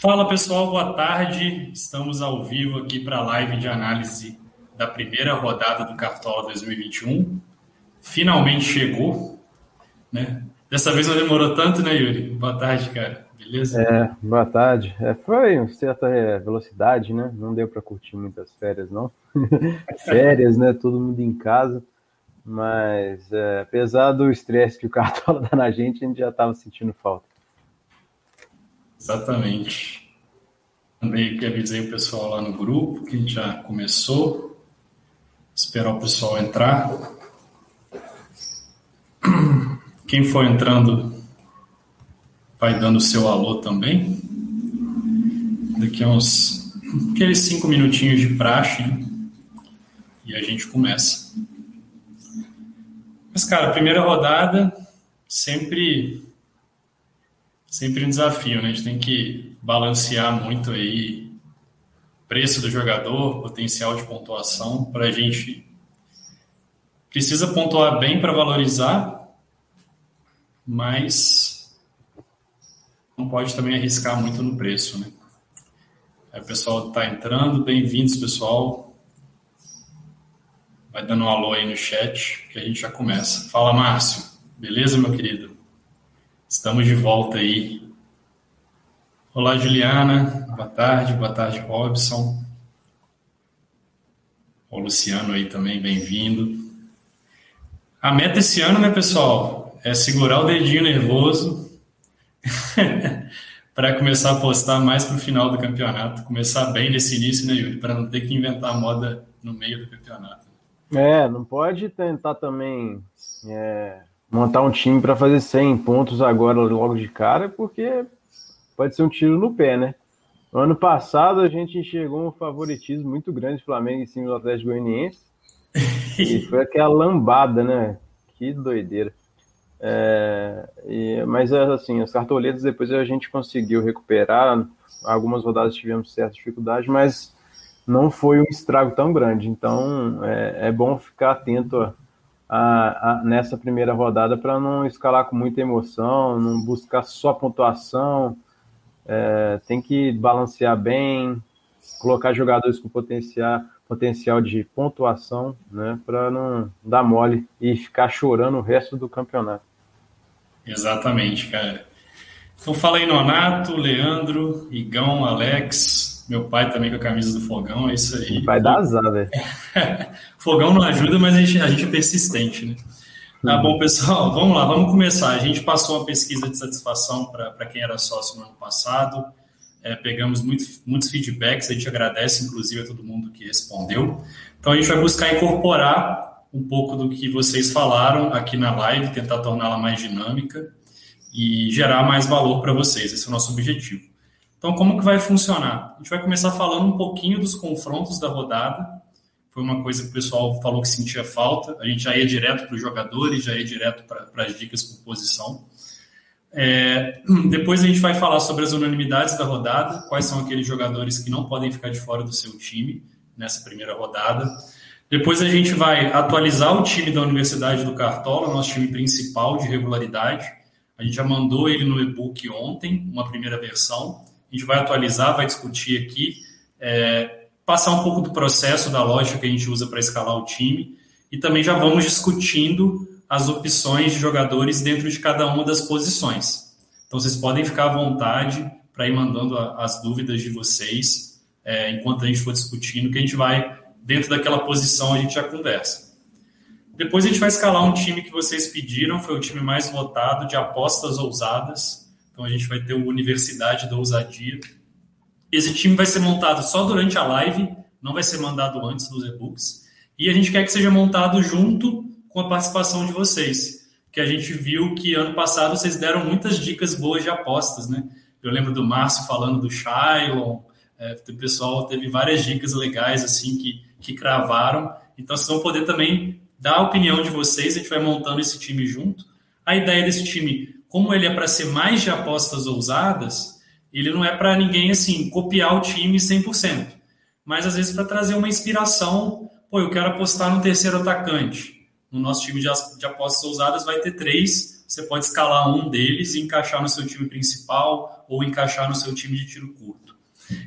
Fala pessoal, boa tarde. Estamos ao vivo aqui para a live de análise da primeira rodada do Cartola 2021. Finalmente chegou, né? Dessa vez não demorou tanto, né, Yuri? Boa tarde, cara. Beleza? É, boa tarde. É, foi uma certa é, velocidade, né? Não deu para curtir muitas férias, não. férias, né? Todo mundo em casa. Mas, é, apesar do estresse que o Cartola dá na gente, a gente já estava sentindo falta. Exatamente. Também que avisei o pessoal lá no grupo que a gente já começou. Esperar o pessoal entrar. Quem for entrando vai dando o seu alô também. Daqui a uns aqueles cinco minutinhos de praxe né? e a gente começa. Mas, cara, primeira rodada sempre sempre um desafio, né? A gente tem que balancear muito aí preço do jogador, potencial de pontuação, para a gente precisa pontuar bem para valorizar, mas não pode também arriscar muito no preço, né? Aí o pessoal está entrando, bem-vindos, pessoal. Vai dando um alô aí no chat que a gente já começa. Fala, Márcio. Beleza, meu querido? Estamos de volta aí. Olá, Juliana. Boa tarde. Boa tarde, Robson. O Luciano aí também, bem-vindo. A meta esse ano, né, pessoal, é segurar o dedinho nervoso para começar a postar mais para o final do campeonato. Começar bem nesse início, né, Yuri? Para não ter que inventar moda no meio do campeonato. É, não pode tentar também é, montar um time para fazer 100 pontos agora logo de cara, porque pode ser um tiro no pé, né? No ano passado a gente enxergou um favoritismo muito grande do Flamengo em cima do Atlético Goianiense. e foi aquela lambada, né? Que doideira. É, e, mas assim, as cartoletas depois a gente conseguiu recuperar. Algumas rodadas tivemos certa dificuldade, mas não foi um estrago tão grande. Então é, é bom ficar atento a, a, a, nessa primeira rodada para não escalar com muita emoção, não buscar só pontuação. É, tem que balancear bem, colocar jogadores com potencial, potencial de pontuação, né, para não dar mole e ficar chorando o resto do campeonato. Exatamente, cara. Então fala aí Nonato, Leandro, Igão, Alex, meu pai também com a camisa do Fogão, é isso aí. Vai dar azar, velho. Fogão não ajuda, mas a gente, a gente é persistente, né? Tá bom, pessoal, vamos lá, vamos começar. A gente passou uma pesquisa de satisfação para quem era sócio no ano passado, é, pegamos muito, muitos feedbacks, a gente agradece, inclusive, a todo mundo que respondeu. Então, a gente vai buscar incorporar um pouco do que vocês falaram aqui na live, tentar torná-la mais dinâmica e gerar mais valor para vocês. Esse é o nosso objetivo. Então, como que vai funcionar? A gente vai começar falando um pouquinho dos confrontos da rodada. Foi uma coisa que o pessoal falou que sentia falta. A gente já ia direto para os jogadores, já ia direto para as dicas por posição. É, depois a gente vai falar sobre as unanimidades da rodada, quais são aqueles jogadores que não podem ficar de fora do seu time nessa primeira rodada. Depois a gente vai atualizar o time da Universidade do Cartola, nosso time principal de regularidade. A gente já mandou ele no e-book ontem, uma primeira versão a gente vai atualizar, vai discutir aqui, é, passar um pouco do processo, da lógica que a gente usa para escalar o time, e também já vamos discutindo as opções de jogadores dentro de cada uma das posições. Então, vocês podem ficar à vontade para ir mandando as dúvidas de vocês é, enquanto a gente for discutindo, que a gente vai, dentro daquela posição, a gente já conversa. Depois a gente vai escalar um time que vocês pediram, foi o time mais votado de apostas ousadas. Então a gente vai ter o Universidade da Ousadia. Esse time vai ser montado só durante a live, não vai ser mandado antes dos e-books. E a gente quer que seja montado junto com a participação de vocês. Que a gente viu que ano passado vocês deram muitas dicas boas de apostas, né? Eu lembro do Márcio falando do Shylon, é, o pessoal teve várias dicas legais assim que, que cravaram. Então vocês vão poder também dar a opinião de vocês, a gente vai montando esse time junto. A ideia desse time como ele é para ser mais de apostas ousadas, ele não é para ninguém assim copiar o time 100%, mas às vezes para trazer uma inspiração. Pô, eu quero apostar no terceiro atacante. No nosso time de, apostas ousadas vai ter três, você pode escalar um deles e encaixar no seu time principal ou encaixar no seu time de tiro curto.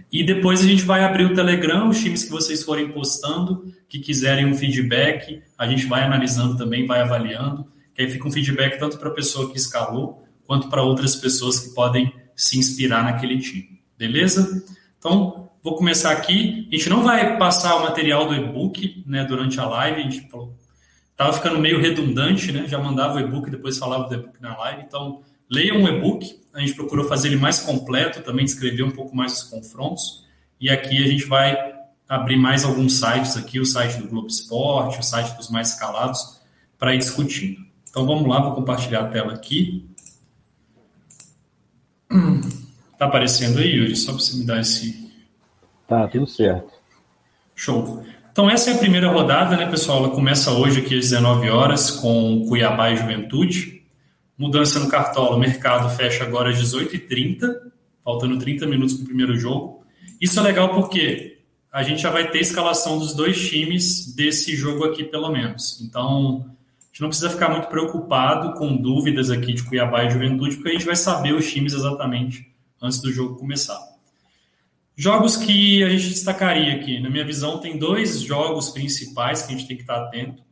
E depois a gente vai abrir o Telegram, os times que vocês forem postando, que quiserem um feedback, a gente vai analisando também, vai avaliando, que aí fica um feedback tanto para a pessoa que escalou, quanto para outras pessoas que podem se inspirar naquele time. Beleza? Então, vou começar aqui. A gente não vai passar o material do e-book né, durante a live, a gente estava ficando meio redundante, né? Já mandava o e-book, depois falava do e-book na live. Então, leiam um e-book. A gente procurou fazer ele mais completo, também descrever um pouco mais os confrontos. E aqui a gente vai abrir mais alguns sites aqui, o site do Globo Esporte, o site dos mais escalados, para ir discutindo. Então vamos lá, vou compartilhar a tela aqui. Tá aparecendo aí, Yuri? Só para você me dar esse. Tá, tudo certo. Show. Então, essa é a primeira rodada, né, pessoal? Ela começa hoje aqui às 19 horas com Cuiabá e Juventude. Mudança no Cartola, o mercado fecha agora às 18h30, faltando 30 minutos para o primeiro jogo. Isso é legal porque a gente já vai ter escalação dos dois times desse jogo aqui, pelo menos. Então, gente não precisa ficar muito preocupado com dúvidas aqui de Cuiabá e Juventude, porque a gente vai saber os times exatamente antes do jogo começar. Jogos que a gente destacaria aqui, na minha visão, tem dois jogos principais que a gente tem que estar atento.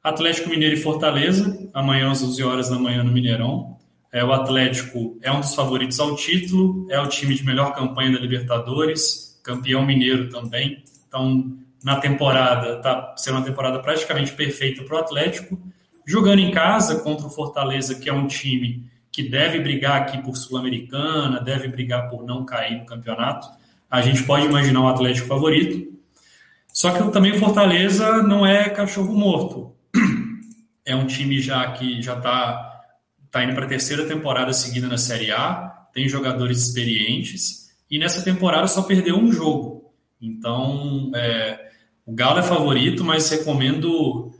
Atlético Mineiro e Fortaleza, amanhã às 11 horas da manhã no Mineirão. É, o Atlético é um dos favoritos ao título, é o time de melhor campanha da Libertadores, campeão mineiro também. Então, na temporada, está sendo uma temporada praticamente perfeita para o Atlético. Jogando em casa contra o Fortaleza, que é um time que deve brigar aqui por Sul-Americana, deve brigar por não cair no campeonato. A gente pode imaginar o Atlético favorito. Só que também o Fortaleza não é cachorro morto. É um time já que já está tá indo para a terceira temporada seguida na Série A, tem jogadores experientes e nessa temporada só perdeu um jogo. Então, é, o Galo é favorito, mas recomendo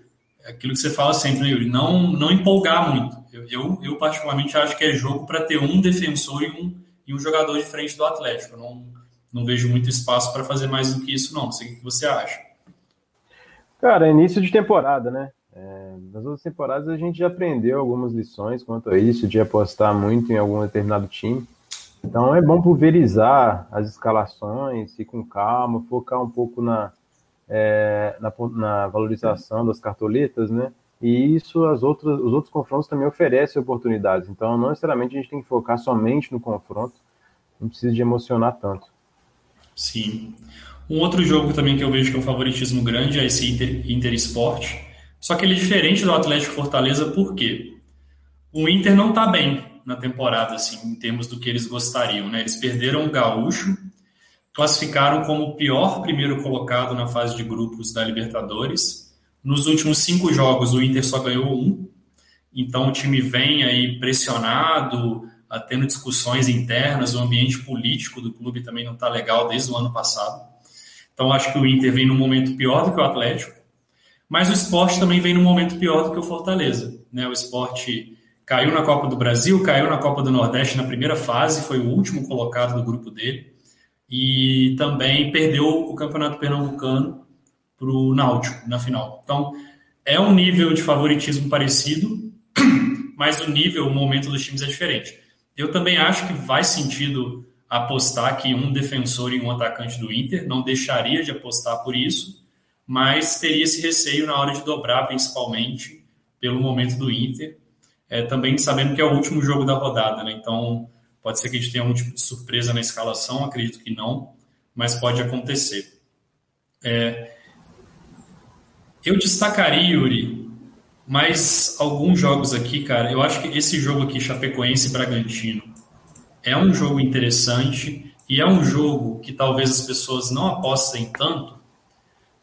aquilo que você fala sempre, né, Yuri? Não, não empolgar muito. Eu, eu, eu, particularmente acho que é jogo para ter um defensor e um, e um jogador diferente do Atlético. Não, não vejo muito espaço para fazer mais do que isso, não. Não sei o que você acha. Cara, é início de temporada, né? É, nas outras temporadas a gente já aprendeu algumas lições quanto a isso, de apostar muito em algum determinado time. Então é bom pulverizar as escalações, ir com calma, focar um pouco na, é, na, na, valorização das cartoletas, né? E isso as outras, os outros confrontos também oferecem oportunidades. Então, não necessariamente a gente tem que focar somente no confronto, não precisa de emocionar tanto. Sim. Um outro jogo também que eu vejo que é um favoritismo grande é esse Inter, Inter Sport. Só que ele é diferente do Atlético Fortaleza, por quê? O Inter não está bem na temporada, assim, em termos do que eles gostariam, né? Eles perderam o Gaúcho, classificaram como o pior primeiro colocado na fase de grupos da Libertadores. Nos últimos cinco jogos, o Inter só ganhou um. Então, o time vem aí pressionado, tendo discussões internas, o ambiente político do clube também não está legal desde o ano passado. Então, acho que o Inter vem num momento pior do que o Atlético, mas o esporte também vem num momento pior do que o Fortaleza. Né? O esporte caiu na Copa do Brasil, caiu na Copa do Nordeste na primeira fase, foi o último colocado do grupo dele e também perdeu o Campeonato Pernambucano para o Náutico na final. Então, é um nível de favoritismo parecido, mas o nível, o momento dos times é diferente. Eu também acho que faz sentido apostar que um defensor e um atacante do Inter, não deixaria de apostar por isso, mas teria esse receio na hora de dobrar, principalmente pelo momento do Inter, é, também sabendo que é o último jogo da rodada, né? Então, Pode ser que a gente tenha algum tipo de surpresa na escalação, acredito que não, mas pode acontecer. É, eu destacaria, Yuri, mais alguns jogos aqui, cara. Eu acho que esse jogo aqui, Chapecoense e Bragantino, é um jogo interessante e é um jogo que talvez as pessoas não apostem tanto,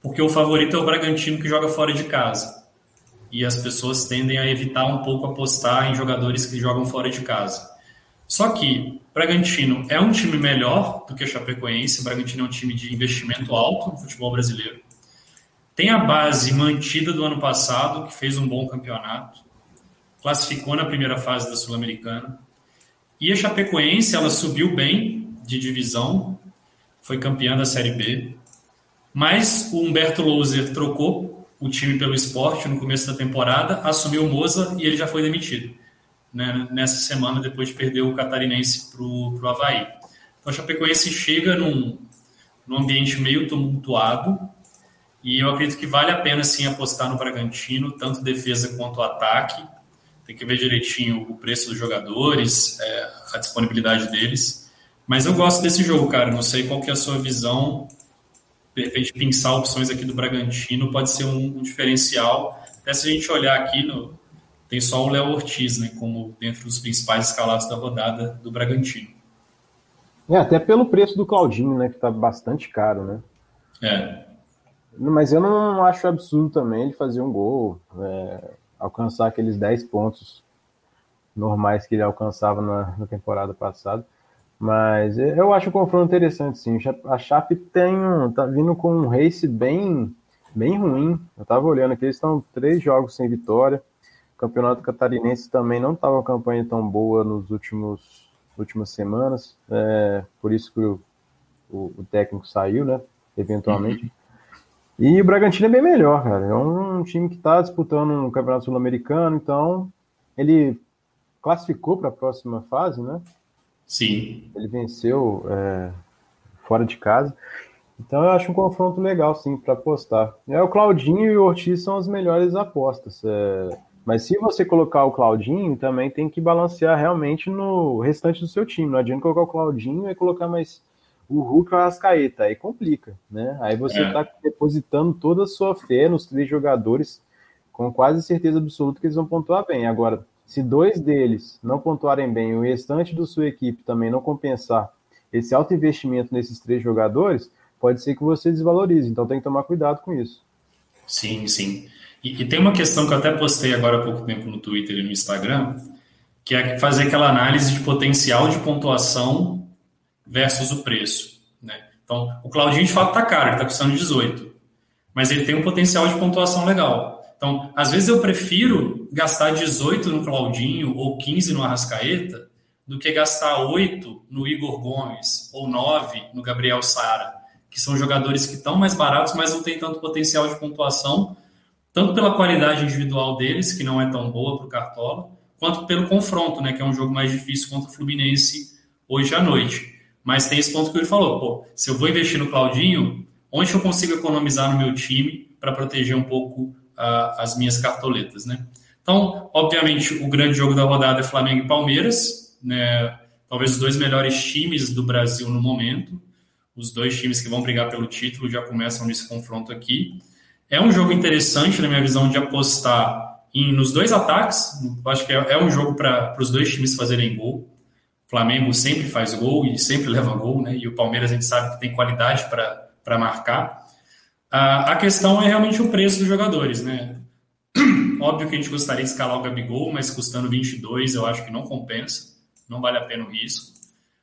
porque o favorito é o Bragantino que joga fora de casa. E as pessoas tendem a evitar um pouco apostar em jogadores que jogam fora de casa. Só que Bragantino é um time melhor do que o Chapecoense. O Bragantino é um time de investimento alto no futebol brasileiro. Tem a base mantida do ano passado, que fez um bom campeonato. Classificou na primeira fase da Sul-Americana. E a Chapecoense, ela subiu bem de divisão, foi campeã da Série B. Mas o Humberto Louser trocou o time pelo esporte no começo da temporada, assumiu o Moza e ele já foi demitido. Né, nessa semana, depois de perder o Catarinense para o Havaí. Então, a Chapecoense chega num, num ambiente meio tumultuado, e eu acredito que vale a pena, sim, apostar no Bragantino, tanto defesa quanto ataque. Tem que ver direitinho o preço dos jogadores, é, a disponibilidade deles. Mas eu gosto desse jogo, cara. Não sei qual que é a sua visão. De repente, pensar opções aqui do Bragantino pode ser um, um diferencial. Até se a gente olhar aqui, no, tem só o Léo Ortiz, né, como dentro dos principais escalados da rodada do Bragantino. É, até pelo preço do Claudinho, né, que tá bastante caro, né? É. Mas eu não acho absurdo também ele fazer um gol, é, alcançar aqueles 10 pontos normais que ele alcançava na, na, temporada passada. Mas eu acho o confronto interessante, sim. A Chape tem um, tá vindo com um race bem, bem ruim. Eu tava olhando aqui, eles estão três jogos sem vitória. O campeonato catarinense também não estava uma campanha tão boa nos últimos últimas semanas. É, por isso que o, o, o técnico saiu, né? Eventualmente. Uhum. E o Bragantino é bem melhor, cara. É um time que está disputando um campeonato sul-americano, então ele classificou para a próxima fase, né? Sim. Ele venceu é, fora de casa. Então eu acho um confronto legal, sim, para apostar. É, o Claudinho e o Ortiz são as melhores apostas. É, mas se você colocar o Claudinho, também tem que balancear realmente no restante do seu time. Não adianta colocar o Claudinho e colocar mais o Hulk ou a Rascaeta, aí complica, né? Aí você está é. Tá depositando toda a sua fé nos três jogadores com quase certeza absoluta que eles vão pontuar bem. Agora, se dois deles não pontuarem bem e o restante da sua equipe também não compensar esse alto investimento nesses três jogadores, pode ser que você desvalorize. Então tem que tomar cuidado com isso. Sim, sim. E, e tem uma questão que eu até postei agora há pouco tempo no Twitter e no Instagram, que é fazer aquela análise de potencial de pontuação versus o preço. Né? Então, o Claudinho de fato está caro, ele está custando 18, mas ele tem um potencial de pontuação legal. Então, às vezes eu prefiro gastar 18 no Claudinho ou 15 no Arrascaeta do que gastar 8 no Igor Gomes ou 9 no Gabriel Sara, que são jogadores que estão mais baratos, mas não têm tanto potencial de pontuação, tanto pela qualidade individual deles, que não é tão boa para o Cartola, quanto pelo confronto, né, que é um jogo mais difícil contra o Fluminense hoje à noite. Mas tem esse ponto que ele falou, pô, se eu vou investir no Claudinho, onde eu consigo economizar no meu time para proteger um pouco uh, as minhas cartoletas, né? Então, obviamente, o grande jogo da rodada é Flamengo e Palmeiras, né? Talvez os dois melhores times do Brasil no momento. Os dois times que vão brigar pelo título já começam nesse confronto aqui. É um jogo interessante, na minha visão, de apostar em, nos dois ataques. Acho que é, é um jogo para os dois times fazerem gol. Flamengo sempre faz gol e sempre leva gol, né? E o Palmeiras a gente sabe que tem qualidade para marcar. a questão é realmente o preço dos jogadores, né? Óbvio que a gente gostaria de escalar o Gabigol, mas custando 22 eu acho que não compensa, não vale a pena o risco.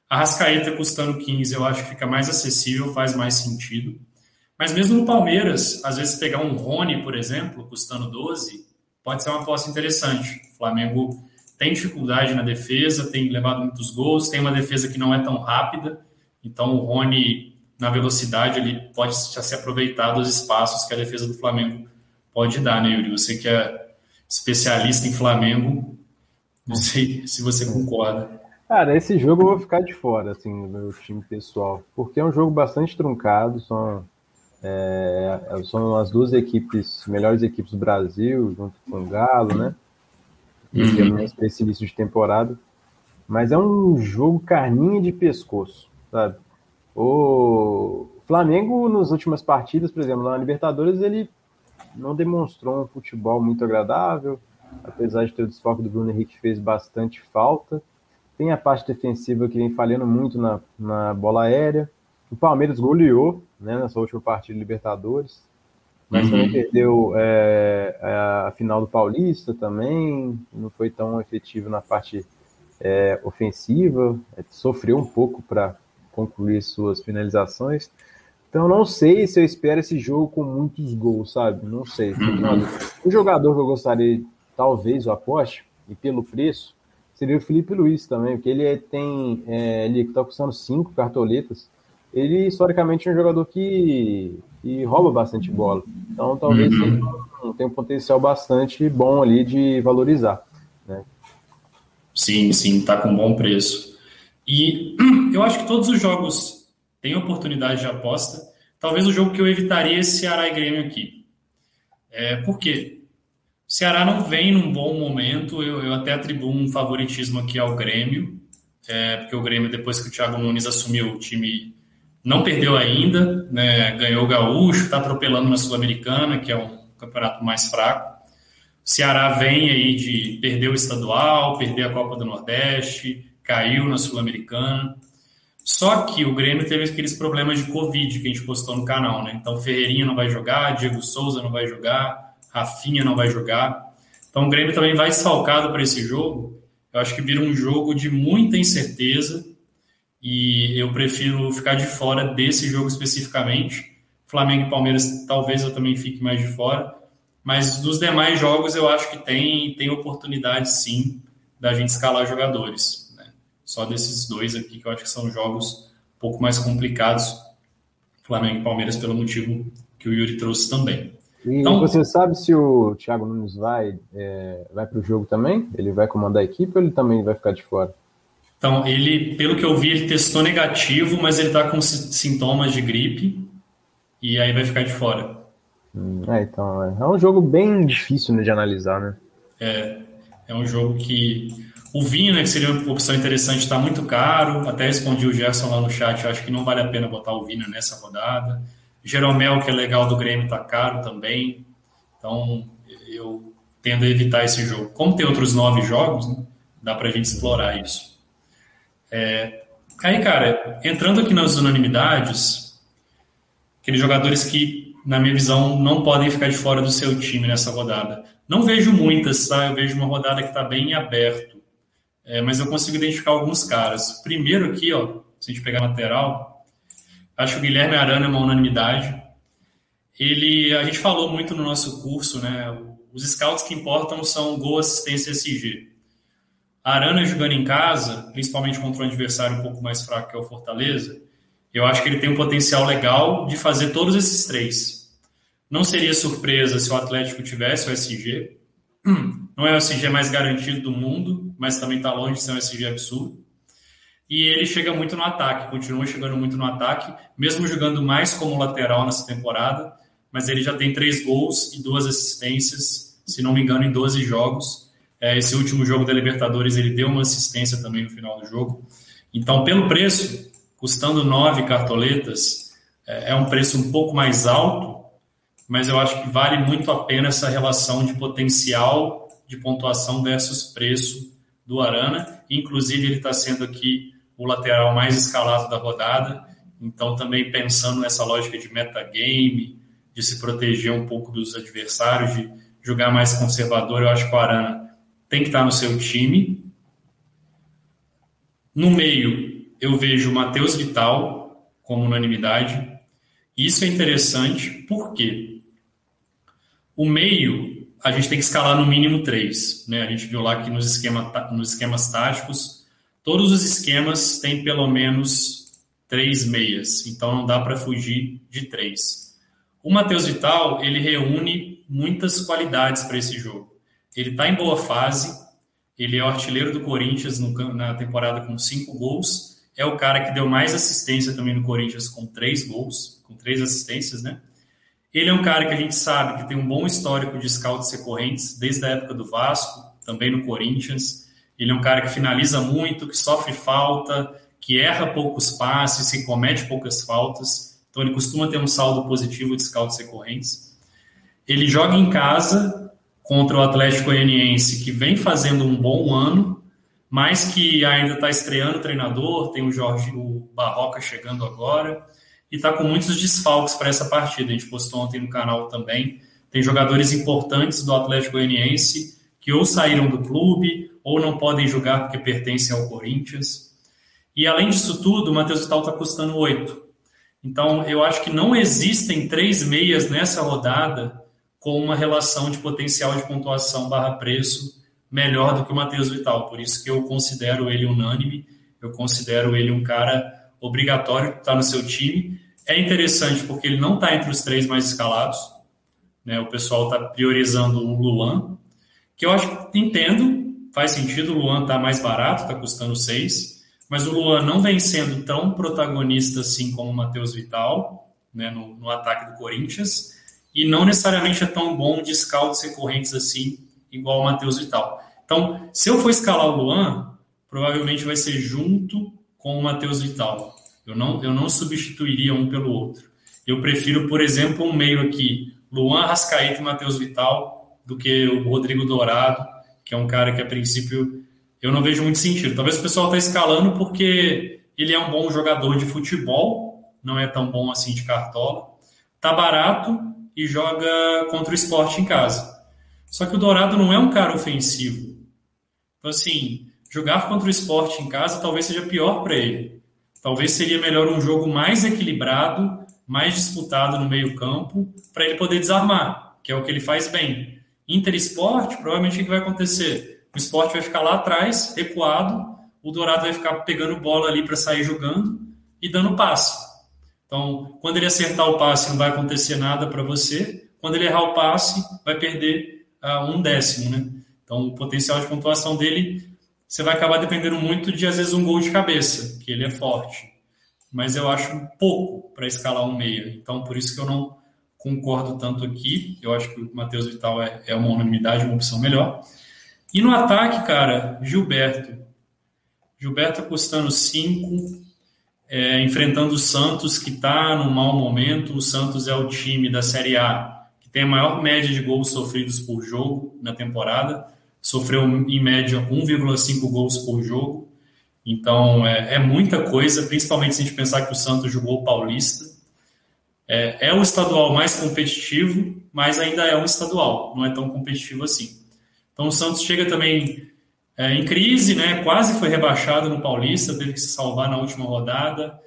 A Rascaeta custando 15 eu acho que fica mais acessível, faz mais sentido. Mas mesmo no Palmeiras, às vezes pegar um Rony, por exemplo, custando 12, pode ser uma aposta interessante. O Flamengo tem dificuldade na defesa, tem levado muitos gols, tem uma defesa que não é tão rápida, então o Rony, na velocidade, ele pode se aproveitar dos espaços que a defesa do Flamengo pode dar, né, Yuri? Você que é especialista em Flamengo, não sei se você concorda. Cara, esse jogo eu vou ficar de fora, assim, no meu time pessoal, porque é um jogo bastante truncado, são, é, são as duas equipes, melhores equipes do Brasil, junto com o Galo, né? digamos, para esse início de temporada. Mas é um jogo carninha de pescoço, sabe? O Flamengo, nas últimas partidas, por exemplo, na Libertadores, ele não demonstrou um futebol muito agradável, apesar de ter o desfoque do Bruno Henrique, fez bastante falta. Tem a parte defensiva que vem falhando muito na, na bola aérea. O Palmeiras goleou né, nessa última partida de Libertadores mas uhum. também perdeu é, a final do Paulista também, não foi tão efetivo na parte é, ofensiva, é, sofreu um pouco para concluir suas finalizações. Então não sei se eu espero esse jogo com muitos gols, sabe? Não sei. Uhum. Um jogador que eu gostaria, talvez, o aposte, e pelo preço, seria o Felipe Luiz também, porque ele é, tem. É, ele está custando cinco cartoletas. Ele, historicamente, é um jogador que e rouba bastante bola. Então talvez uhum. tenha um potencial bastante bom ali de valorizar. Né? Sim, sim, está com bom preço. E eu acho que todos os jogos têm oportunidade de aposta. Talvez o jogo que eu evitaria é Ceará e Grêmio aqui. É, por quê? O Ceará não vem num bom momento, eu, eu até atribuo um favoritismo aqui ao Grêmio, é, porque o Grêmio, depois que o Thiago Nunes assumiu o time, não perdeu ainda, né, ganhou o Gaúcho, está atropelando na Sul-Americana, que é um campeonato mais fraco. O Ceará vem aí de perder o estadual, perder a Copa do Nordeste, caiu na Sul-Americana. Só que o Grêmio teve aqueles problemas de Covid que a gente postou no canal, né? Então, Ferreirinha não vai jogar, Diego Souza não vai jogar, Rafinha não vai jogar. Então, o Grêmio também vai desfalcado para esse jogo. Eu acho que vira um jogo de muita incerteza e eu prefiro ficar de fora desse jogo especificamente. Flamengo e Palmeiras talvez eu também fique mais de fora, mas dos demais jogos eu acho que tem, tem oportunidade sim da gente escalar jogadores. Né? Só desses dois aqui que eu acho que são jogos um pouco mais complicados, Flamengo e Palmeiras, pelo motivo que o Yuri trouxe também. E então, você sabe se o Thiago Nunes vai, é, vai para o jogo também? Ele vai comandar a equipe ou ele também vai ficar de fora? Então, ele, pelo que eu vi, ele testou negativo, mas ele está com sintomas de gripe e aí vai ficar de fora. Hum, é, então, é, é um jogo bem difícil né, de analisar, né? É, é um jogo que o vinho, né, que seria uma opção interessante, está muito caro. Até respondi o Gerson lá no chat, acho que não vale a pena botar o vinho nessa rodada. Jeromel, que é legal do Grêmio, está caro também. Então, eu tendo a evitar esse jogo. Como tem outros nove jogos, né, dá para a gente explorar isso. É, aí, cara, entrando aqui nas unanimidades, aqueles jogadores que, na minha visão, não podem ficar de fora do seu time nessa rodada. Não vejo muitas, tá? Eu vejo uma rodada que está bem aberto. É, mas eu consigo identificar alguns caras. Primeiro aqui, ó, se a gente pegar lateral, acho que o Guilherme Arana é uma unanimidade. Ele, a gente falou muito no nosso curso, né? Os scouts que importam são gol, assistência e SG. A Arana jogando em casa, principalmente contra um adversário um pouco mais fraco que é o Fortaleza, eu acho que ele tem um potencial legal de fazer todos esses três. Não seria surpresa se o Atlético tivesse o SG. Não é o SG mais garantido do mundo, mas também está longe de ser um SG absurdo. E ele chega muito no ataque, continua chegando muito no ataque, mesmo jogando mais como lateral nessa temporada, mas ele já tem três gols e duas assistências, se não me engano, em 12 jogos. É, esse último jogo da Libertadores ele deu uma assistência também no final do jogo. Então, pelo preço, custando nove cartoletas, é, é um preço um pouco mais alto, mas eu acho que vale muito a pena essa relação de potencial de pontuação versus preço do Arana. Inclusive, ele está sendo aqui o lateral mais escalado da rodada. Então, também pensando nessa lógica de metagame, de se proteger um pouco dos adversários, de jogar mais conservador, eu acho que o Arana tem que estar no seu time. No meio, eu vejo o Matheus Vital como unanimidade. Isso é interessante porque o meio a gente tem que escalar no mínimo três. Né? A gente viu lá que nos, esquema, nos esquemas táticos, todos os esquemas têm pelo menos três meias, então não dá para fugir de três. O Matheus Vital ele reúne muitas qualidades para esse jogo. Ele está em boa fase, ele é o artilheiro do Corinthians no, na temporada com cinco gols, é o cara que deu mais assistência também no Corinthians com três gols, com três assistências, né? Ele é um cara que a gente sabe que tem um bom histórico de scouts recorrentes, desde a época do Vasco, também no Corinthians. Ele é um cara que finaliza muito, que sofre falta, que erra poucos passes, que comete poucas faltas. Então ele costuma ter um saldo positivo de scouts recorrentes. Ele joga em casa, contra o Atlético Goianiense, que vem fazendo um bom ano, mas que ainda está estreando o treinador, tem o Jorge o Barroca chegando agora, e está com muitos desfalques para essa partida. A gente postou ontem no canal também. Tem jogadores importantes do Atlético Goianiense que ou saíram do clube ou não podem jogar porque pertencem ao Corinthians. E além disso tudo, o Matheus Vital está custando oito. Então, eu acho que não existem três meias nessa rodada com uma relação de potencial de pontuação barra preço melhor do que o Matheus Vital. Por isso que eu considero ele unânime, eu considero ele um cara obrigatório que está no seu time. É interessante porque ele não está entre os três mais escalados. Né? O pessoal está priorizando o Luan, que eu acho que entendo, faz sentido, o Luan tá mais barato, tá custando 6, mas o Luan não vem sendo tão protagonista assim como o Matheus Vital, né, no, no, ataque do Corinthians, e não necessariamente é tão bom de scouts recorrentes assim, igual o Matheus Vital. Então, se eu for escalar o Luan, provavelmente vai ser junto com o Matheus Vital. Eu não, eu não substituiria um pelo outro. Eu prefiro, por exemplo, um meio aqui, Luan Rascaeta e Matheus Vital, do que o Rodrigo Dourado, que é um cara que a princípio eu não vejo muito sentido. Talvez o pessoal está escalando porque ele é um bom jogador de futebol, não é tão bom assim de cartola, tá barato e joga contra o esporte em casa. Só que o Dourado não é um cara ofensivo. Então, assim, jogar contra o esporte em casa talvez seja pior para ele. Talvez seria melhor um jogo mais equilibrado, mais disputado no meio-campo, para ele poder desarmar, que é o que ele faz bem. Inter Esporte, provavelmente o que vai acontecer? O esporte vai ficar lá atrás, recuado, o Dourado vai ficar pegando bola ali para sair jogando e dando passe. Então, quando ele acertar o passe, não vai acontecer nada para você. Quando ele errar o passe, vai perder uh, um décimo, né? Então, o potencial de pontuação dele você vai acabar dependendo muito de, às vezes, um gol de cabeça, que ele é forte. Mas eu acho pouco para escalar um meia. Então, por isso que eu não concordo tanto aqui. Eu acho que o Matheus Vital é, é uma unanimidade, uma opção melhor. E no ataque, cara, Gilberto. Gilberto custando 5, é, enfrentando o Santos, que está no mau momento. O Santos é o time da Série A que tem a maior média de gols sofridos por jogo na temporada sofreu em média 1,5 gols por jogo. Então é, é, muita coisa, principalmente se a gente pensar que o Santos jogou Paulista. É, é o estadual mais competitivo, mas ainda é um estadual, não é tão competitivo assim. Então o Santos chega também é, em crise, né? Quase foi rebaixado no Paulista, teve que se salvar na última rodada.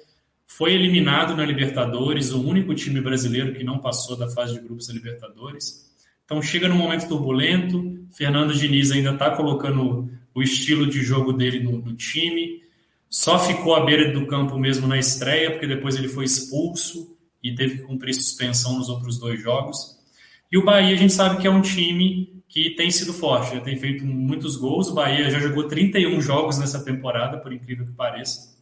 Foi eliminado na Libertadores, o único time brasileiro que não passou da fase de grupos da Libertadores. Então chega num momento turbulento, Fernando Diniz ainda está colocando o estilo de jogo dele no, no, time, só ficou à beira do campo mesmo na estreia, porque depois ele foi expulso e teve que cumprir suspensão nos outros dois jogos. E o Bahia a gente sabe que é um time que tem sido forte, já tem feito muitos gols, o Bahia já jogou 31 jogos nessa temporada, por incrível que pareça,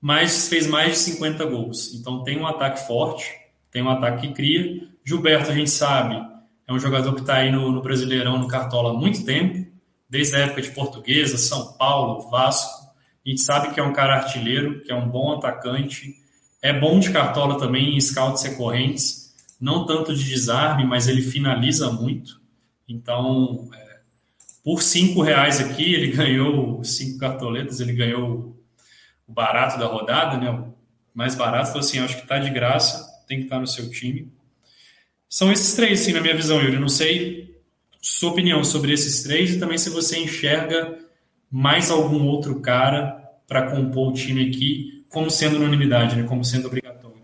mas fez mais de 50 gols, então tem um ataque forte, tem um ataque que cria, Gilberto, a gente sabe, é um jogador que está aí no, no, Brasileirão, no Cartola, há muito tempo, desde a época de Portuguesa, São Paulo, Vasco. A gente sabe que é um cara artilheiro, que é um bom atacante, é bom de Cartola também em scouts recorrentes, não tanto de desarme, mas ele finaliza muito. Então, é, por cinco reais aqui, ele ganhou cinco cartoletas, ele ganhou o barato da rodada, né? O mais barato, então assim, acho que está de graça, tem que estar tá no seu time. São esses três, sim, na minha visão, Yuri. Não sei sua opinião sobre esses três e também se você enxerga mais algum outro cara para compor o time aqui, como sendo unanimidade, né? como sendo obrigatório.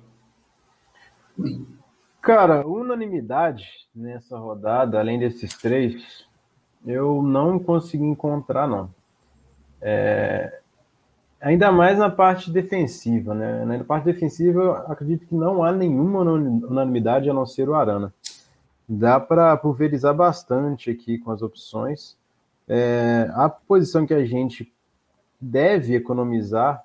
Cara, unanimidade nessa rodada, além desses três, eu não consegui encontrar, não. É, Ainda mais na parte defensiva, né? Na parte defensiva, acredito que não há nenhuma unanimidade a não ser o Arana. Dá para pulverizar bastante aqui com as opções. É, a posição que a gente deve economizar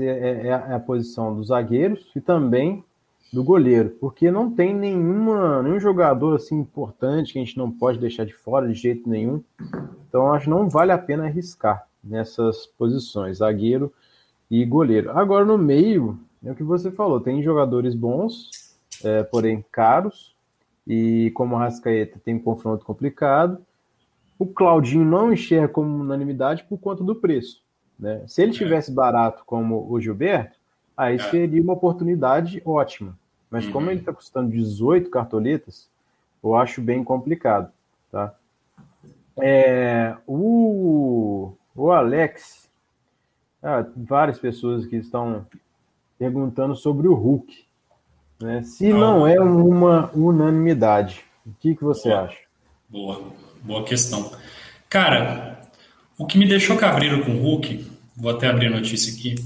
é, é, é a posição dos zagueiros e também do goleiro, porque não tem nenhuma, nenhum jogador assim importante que a gente não pode deixar de fora de jeito nenhum. Então acho que não vale a pena arriscar nessas posições, zagueiro e goleiro. Agora no meio, é o que você falou, tem jogadores bons, é, porém caros, e como o Rascaeta tem um confronto complicado, o Claudinho não enxerga como unanimidade por conta do preço. Né? Se ele é. tivesse barato como o Gilberto, aí é. seria uma oportunidade ótima. Mas uhum. como ele está custando 18 cartoletas, eu acho bem complicado. Tá? É, o o Alex, ah, várias pessoas que estão perguntando sobre o Hulk. Né? Se não é uma unanimidade, o que, que você boa, acha? Boa, boa questão. Cara, o que me deixou cabreiro com o Hulk, vou até abrir a notícia aqui,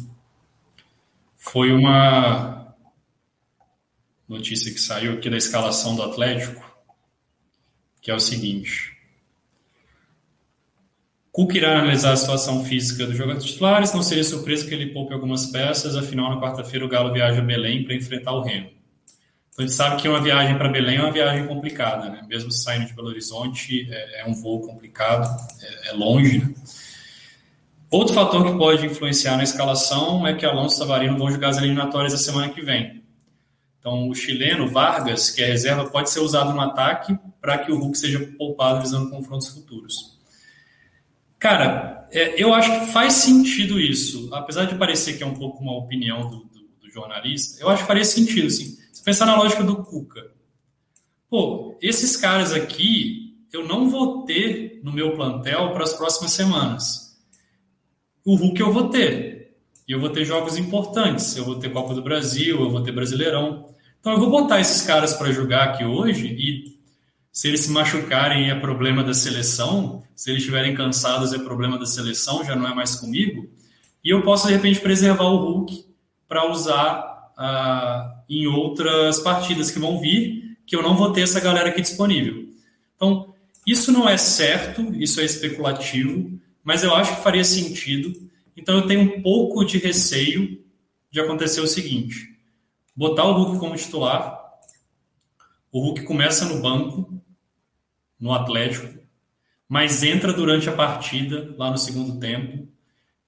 foi uma notícia que saiu aqui da escalação do Atlético, que é o seguinte. Cook irá analisar a situação física dos jogadores titulares, não seria surpresa que ele poupe algumas peças, afinal, na quarta-feira o Galo viaja a Belém para enfrentar o Remo. Então, a gente sabe que uma viagem para Belém é uma viagem complicada, né? Mesmo saindo de Belo Horizonte, é, é um voo complicado, é, é longe, né? Outro fator que pode influenciar na escalação é que Alonso e Savarino vão jogar as eliminatórias a semana que vem. Então, o chileno Vargas, que é reserva, pode ser usado no ataque para que o Hulk seja poupado visando confrontos futuros. Cara, é, eu acho que faz sentido isso, apesar de parecer que é um pouco uma opinião do, do, do jornalista, eu acho que faria sentido, sim. Se pensar na lógica do Cuca, pô, esses caras aqui eu não vou ter no meu plantel para as próximas semanas o Hulk eu vou ter. E eu vou ter jogos importantes. Eu vou ter Copa do Brasil, eu vou ter Brasileirão. Então eu vou botar esses caras para jogar aqui hoje e se eles se machucarem é problema da seleção, se eles estiverem cansados é problema da seleção, já não é mais comigo. E eu posso de repente preservar o Hulk para usar ah, em outras partidas que vão vir, que eu não vou ter essa galera aqui disponível. Então, isso não é certo, isso é especulativo mas eu acho que faria sentido. Então eu tenho um pouco de receio de acontecer o seguinte: botar o Hulk como titular, o Hulk começa no banco, no Atlético, mas entra durante a partida, lá no segundo tempo,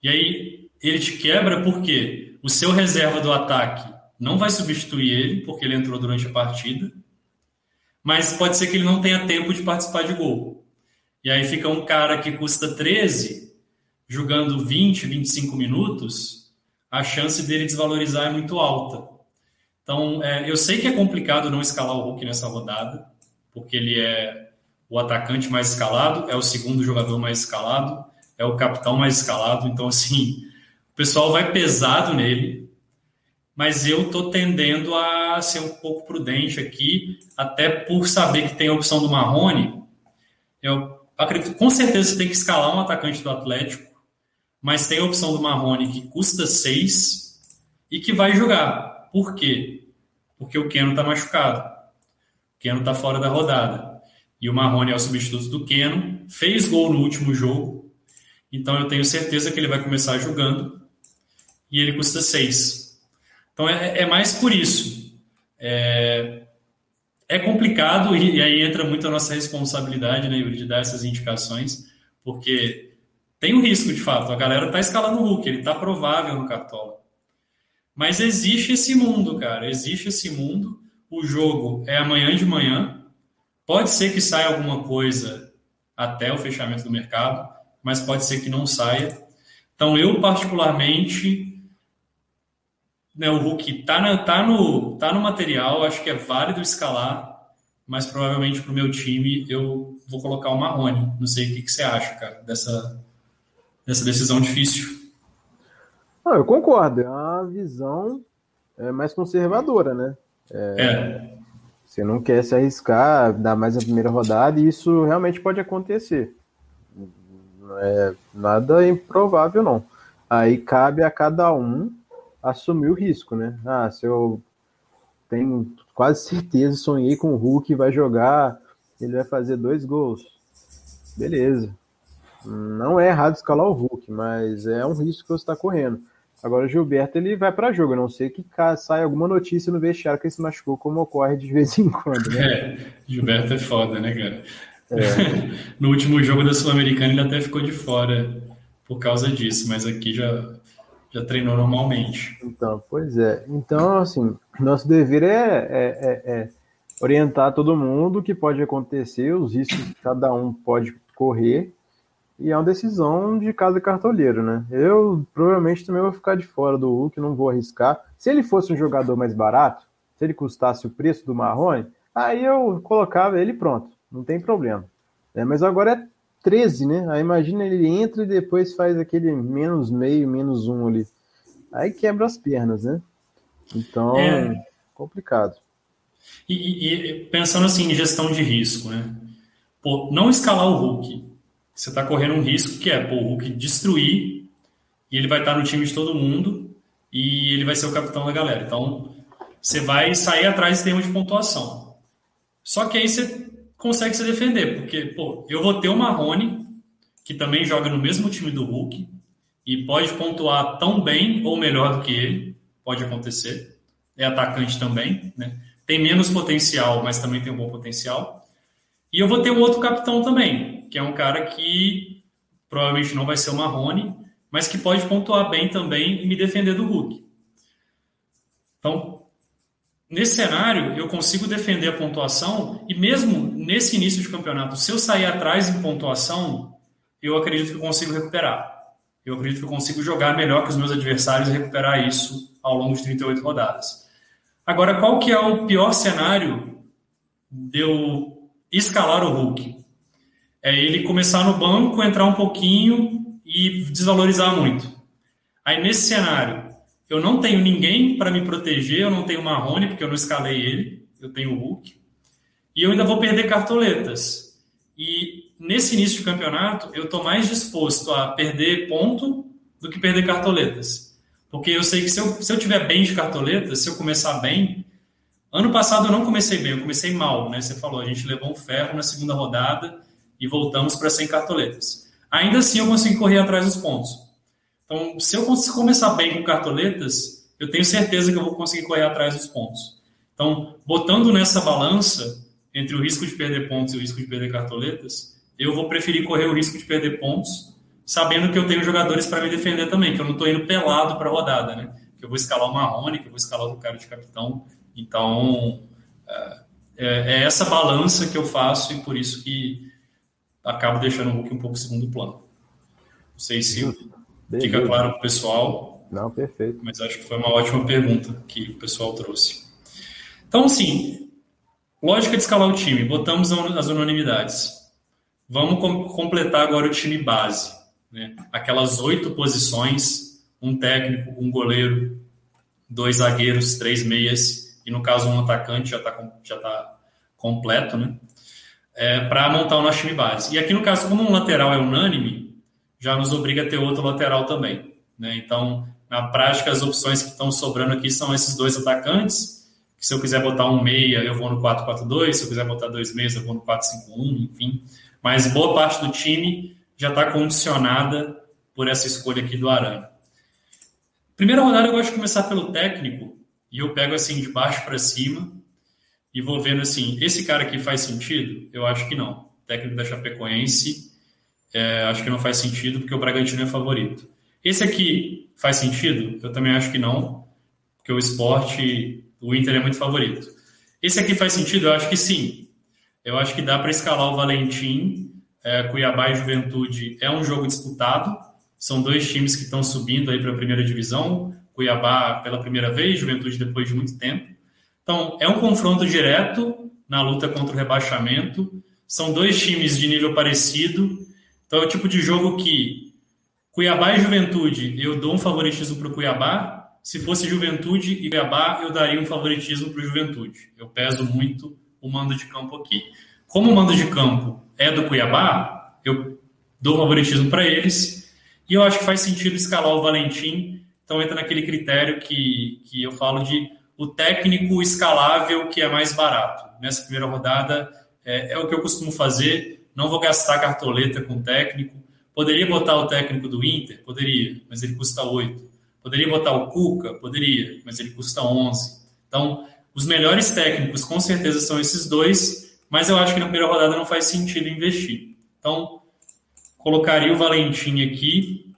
e aí ele te quebra porque o seu reserva do ataque não vai substituir ele, porque ele entrou durante a partida, mas pode ser que ele não tenha tempo de participar de gol. E aí fica um cara que custa 13, jogando 20, 25 minutos, a chance dele desvalorizar é muito alta. Então, é, eu sei que é complicado não escalar o Hulk nessa rodada, porque ele é o atacante mais escalado, é o segundo jogador mais escalado, é o capitão mais escalado. Então, assim, o pessoal vai pesado nele, mas eu tô tendendo a ser um pouco prudente aqui, até por saber que tem a opção do Marrone. Eu acredito com certeza você tem que escalar um atacante do Atlético, mas tem a opção do Marrone que custa 6 e que vai jogar. Por quê? Porque o Keno está machucado. O Keno está fora da rodada. E o Marrone é o substituto do Keno, fez gol no último jogo, então eu tenho certeza que ele vai começar jogando e ele custa 6. Então é, é mais por isso. É, é complicado e, aí entra muito a nossa responsabilidade, né, de dar essas indicações, porque tem um risco, de fato. A galera tá escalando o Hulk, ele tá provável no Cartola. Mas existe esse mundo, cara. Existe esse mundo. O jogo é amanhã de manhã. Pode ser que saia alguma coisa até o fechamento do mercado, mas pode ser que não saia. Então, eu, particularmente, né, o Hulk tá, tá, no, tá no material, acho que é válido escalar, mas provavelmente para o meu time eu vou colocar o Marrone. Não sei o que, que você acha, cara, dessa, dessa decisão difícil. Não, eu concordo, é uma visão é, mais conservadora, né? É, é. Você não quer se arriscar, dar mais a primeira rodada, e isso realmente pode acontecer. Não é nada improvável, não. Aí cabe a cada um assumir o risco, né? Ah, se eu tenho quase certeza, sonhei com o Hulk, vai jogar, ele vai fazer dois gols. Beleza. Não é errado escalar o Hulk, mas é um risco que você está correndo. Agora o Gilberto ele vai para jogo, a não sei que sai alguma notícia no vestiário que ele se machucou, como ocorre de vez em quando. Né? É, Gilberto é foda, né, cara? É. no último jogo da Sul-Americana ele até ficou de fora por causa disso, mas aqui já já treinou normalmente. Então, pois é. Então, assim, nosso dever é, é, é, é orientar todo mundo o que pode acontecer, os riscos que cada um pode correr, e é uma decisão de cada cartoleiro, né? Eu provavelmente também vou ficar de fora do Hulk, não vou arriscar. Se ele fosse um jogador mais barato, se ele custasse o preço do Marrone, aí eu colocava ele pronto, não tem problema. É, mas agora é 13, né? Aí imagina ele entra e depois faz aquele menos meio, menos um ali. Aí quebra as pernas, né? Então, é... complicado. E, e, pensando assim em gestão de risco, né? Pô, não escalar o Hulk. Você está correndo um risco que é pô, o Hulk destruir e ele vai estar no time de todo mundo e ele vai ser o capitão da galera. Então, você vai sair atrás em termos de pontuação. Só que aí você consegue se defender, porque, pô, eu vou ter o Marrone, que também joga no mesmo time do Hulk e pode pontuar tão bem ou melhor do que ele, pode acontecer. É atacante também, né? Tem menos potencial, mas também tem um bom potencial. E eu vou ter um outro capitão também, que é um cara que provavelmente não vai ser o Marrone, mas que pode pontuar bem também e me defender do Hulk. Então, nesse cenário, eu consigo defender a pontuação e mesmo nesse início de campeonato, se eu sair atrás em pontuação, eu acredito que eu consigo recuperar. Eu acredito que eu consigo jogar melhor que os meus adversários e recuperar isso ao longo de 38 rodadas. Agora, qual que é o pior cenário de eu escalar o Hulk? É ele começar no banco, entrar um pouquinho e desvalorizar muito. Aí, nesse cenário, eu não tenho ninguém para me proteger, eu não tenho Marrone, porque eu não escalei ele, eu tenho o Hulk. E eu ainda vou perder cartoletas. E nesse início de campeonato, eu estou mais disposto a perder ponto do que perder cartoletas. Porque eu sei que se eu, se eu tiver bem de cartoletas, se eu começar bem. Ano passado eu não comecei bem, eu comecei mal, né? Você falou, a gente levou um ferro na segunda rodada e voltamos para 100 cartoletas. Ainda assim eu consigo correr atrás dos pontos. Então, se eu começar bem com cartoletas, eu tenho certeza que eu vou conseguir correr atrás dos pontos. Então, botando nessa balança entre o risco de perder pontos e o risco de perder cartoletas, eu vou preferir correr o risco de perder pontos, sabendo que eu tenho jogadores para me defender também, que eu não estou indo pelado para a rodada, né? Que eu vou escalar o Marrone, que eu vou escalar o cara de capitão. Então, é, é, é essa balança que eu faço e por isso que acabo deixando o Hulk um pouco segundo plano. Não sei se Beleza. Fica claro para o pessoal. Não, perfeito. Mas acho que foi uma ótima pergunta que o pessoal trouxe. Então, assim, lógica de escalar o time. Botamos as unanimidades. Vamos com completar agora o time base. Né? Aquelas oito posições, um técnico, um goleiro, dois zagueiros, três meias, e no caso um atacante já está já tá completo, né? É, para montar o nosso time base. E aqui no caso, como um lateral é unânime, já nos obriga a ter outro lateral também. Né? Então, na prática, as opções que estão sobrando aqui são esses dois atacantes, se eu quiser botar um meia, eu vou no 4-4-2, se eu quiser botar dois meias, eu vou no 4-5-1, enfim. Mas boa parte do time já está condicionada por essa escolha aqui do Arana. Primeira rodada eu gosto de começar pelo técnico, e eu pego assim de baixo para cima, e vou vendo assim, esse cara aqui faz sentido? Eu acho que não. O técnico da Chapecoense é, acho que não faz sentido, porque o Bragantino é favorito. Esse aqui faz sentido? Eu também acho que não, porque o esporte, o Inter é muito favorito. Esse aqui faz sentido? Eu acho que sim. Eu acho que dá para escalar o Valentim, é, Cuiabá e Juventude. É um jogo disputado, são dois times que estão subindo aí para a primeira divisão. Cuiabá pela primeira vez, Juventude depois de muito tempo. Então, é um confronto direto na luta contra o rebaixamento. São dois times de nível parecido então é o tipo de jogo que Cuiabá e Juventude, eu dou um favoritismo para o Cuiabá. Se fosse Juventude e Cuiabá, eu daria um favoritismo para o Juventude. Eu peso muito o mando de campo aqui. Como o mando de campo é do Cuiabá, eu dou favoritismo para eles. E eu acho que faz sentido escalar o Valentim. Então entra naquele critério que, que eu falo de o técnico escalável que é mais barato. Nessa primeira rodada é, é o que eu costumo fazer não vou gastar cartoleta com técnico. Poderia botar o técnico do Inter? Poderia, mas ele custa 8. Poderia botar o Cuca? Poderia, mas ele custa 11. Então, os melhores técnicos com certeza são esses dois, mas eu acho que na primeira rodada não faz sentido investir. Então, colocaria o Valentim aqui.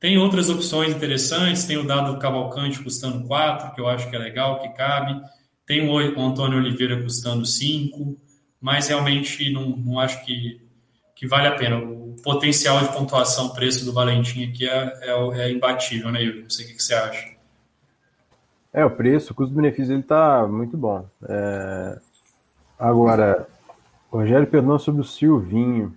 Tem outras opções interessantes, tem o dado do Cavalcante custando 4, que eu acho que é legal, que cabe. Tem o Antônio Oliveira custando 5 mas realmente não, não acho que, que vale a pena. O potencial de pontuação, preço do Valentim aqui é, é, é imbatível, né, Yuri? Não sei o que, que você acha. É, o preço, o custo-benefício ele tá muito bom. É... Agora, o Rogério perguntou sobre o Silvinho.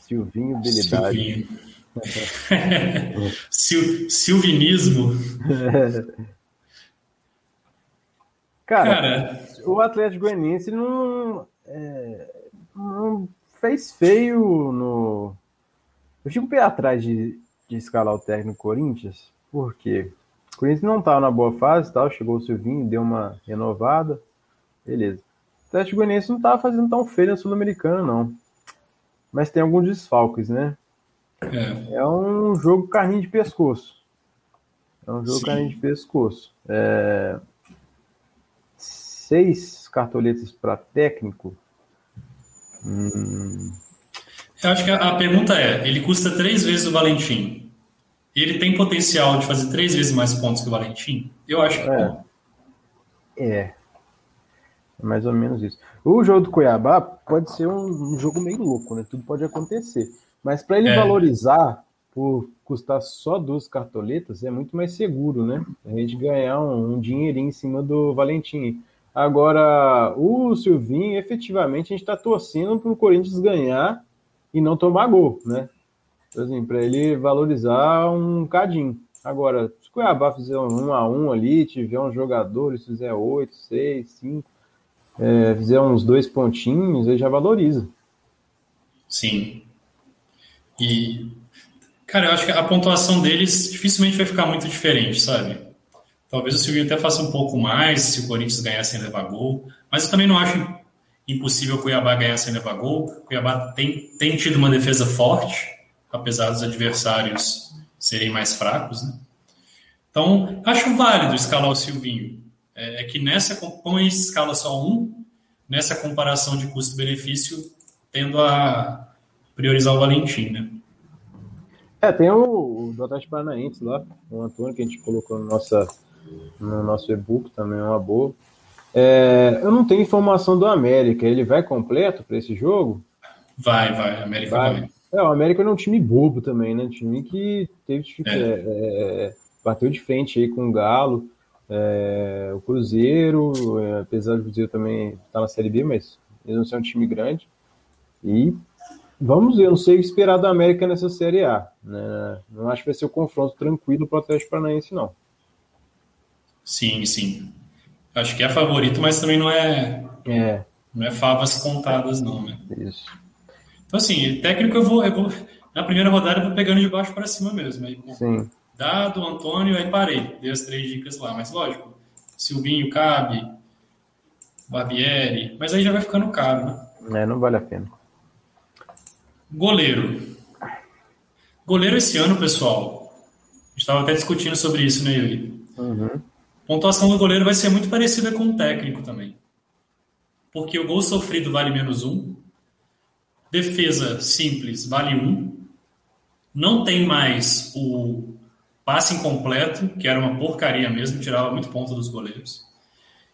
Silvinho habilidade. Silvinho. Sil, silvinismo. Cara, Cara, o Atlético Goianiense não, é, não fez feio no. Eu fico um pé atrás de, de escalar o técnico Corinthians, porque o Corinthians não estava na boa fase, tal, chegou o Silvinho, deu uma renovada, beleza. O Atlético Goianiense não estava fazendo tão feio na Sul-Americana, não. Mas tem alguns desfalques, né? É. é um jogo carrinho de pescoço. É um jogo Sim. carrinho de pescoço. É... Seis cartoletas para técnico. Hum... Eu acho que a, a, pergunta é: ele custa três vezes o Valentim. Ele tem potencial de fazer três vezes mais pontos que o Valentim? Eu acho que é. É. é mais ou menos isso. O jogo do Cuiabá pode ser um, um jogo meio louco, né? Tudo pode acontecer. Mas para ele é. valorizar por custar só duas cartoletas, é muito mais seguro, né? A gente ganhar um, um dinheirinho em cima do Valentim. Agora, o Silvinho, efetivamente, a gente está torcendo para o Corinthians ganhar e não tomar gol, né? Então, assim, para ele valorizar um cadinho. Agora, se o Cuiabá fizer um a um ali, tiver um jogador, se fizer oito, seis, cinco, é, fizer uns dois pontinhos, ele já valoriza. Sim. E, cara, eu acho que a pontuação deles dificilmente vai ficar muito diferente, sabe? Talvez o Silvinho até faça um pouco mais se o Corinthians ganhar sem levar gol, mas eu também não acho impossível o Cuiabá ganhar sem levar gol. O Cuiabá tem, tem tido uma defesa forte, apesar dos adversários serem mais fracos, né? Então, acho válido escalar o Silvinho. É, é que nessa, gente escala só um, nessa comparação de custo-benefício, tendo a priorizar o Valentim, né? É, tem o, o do Atlético Paranaense lá, o Antônio, que a gente colocou no, nossa, no nosso e-book, também é uma boa. É, eu não tenho informação do América, ele vai completo para esse jogo? Vai, vai, América vai. vai. É, o América é um time bobo também, né? Um time que teve é. É, é. bateu de frente aí com o Galo, é, o Cruzeiro, apesar do Cruzeiro também estar tá na Série B, mas eles não são um time grande. E Vamos ver, eu não sei o esperar do América nessa Série A. Né? Não acho que vai ser o um confronto tranquilo para o Atlético Paranaense, não. Sim, sim. Acho que é favorito, mas também não é, é. não é favas contadas, não, né? Isso. Então, assim, técnico eu vou, eu vou na primeira rodada eu vou pegando de baixo para cima mesmo. Aí, bom, sim. Dado, Antônio, aí parei. Dei as três dicas lá, mas lógico, Silvinho cabe, Barbieri, mas aí já vai ficando caro, né? É, não vale a pena. Goleiro. Goleiro esse ano, pessoal, estava até discutindo sobre isso, né, Yuri? Uhum. Pontuação do goleiro vai ser muito parecida com o técnico também. Porque o gol sofrido vale menos um, defesa simples vale um, não tem mais o passe incompleto, que era uma porcaria mesmo, tirava muito ponto dos goleiros.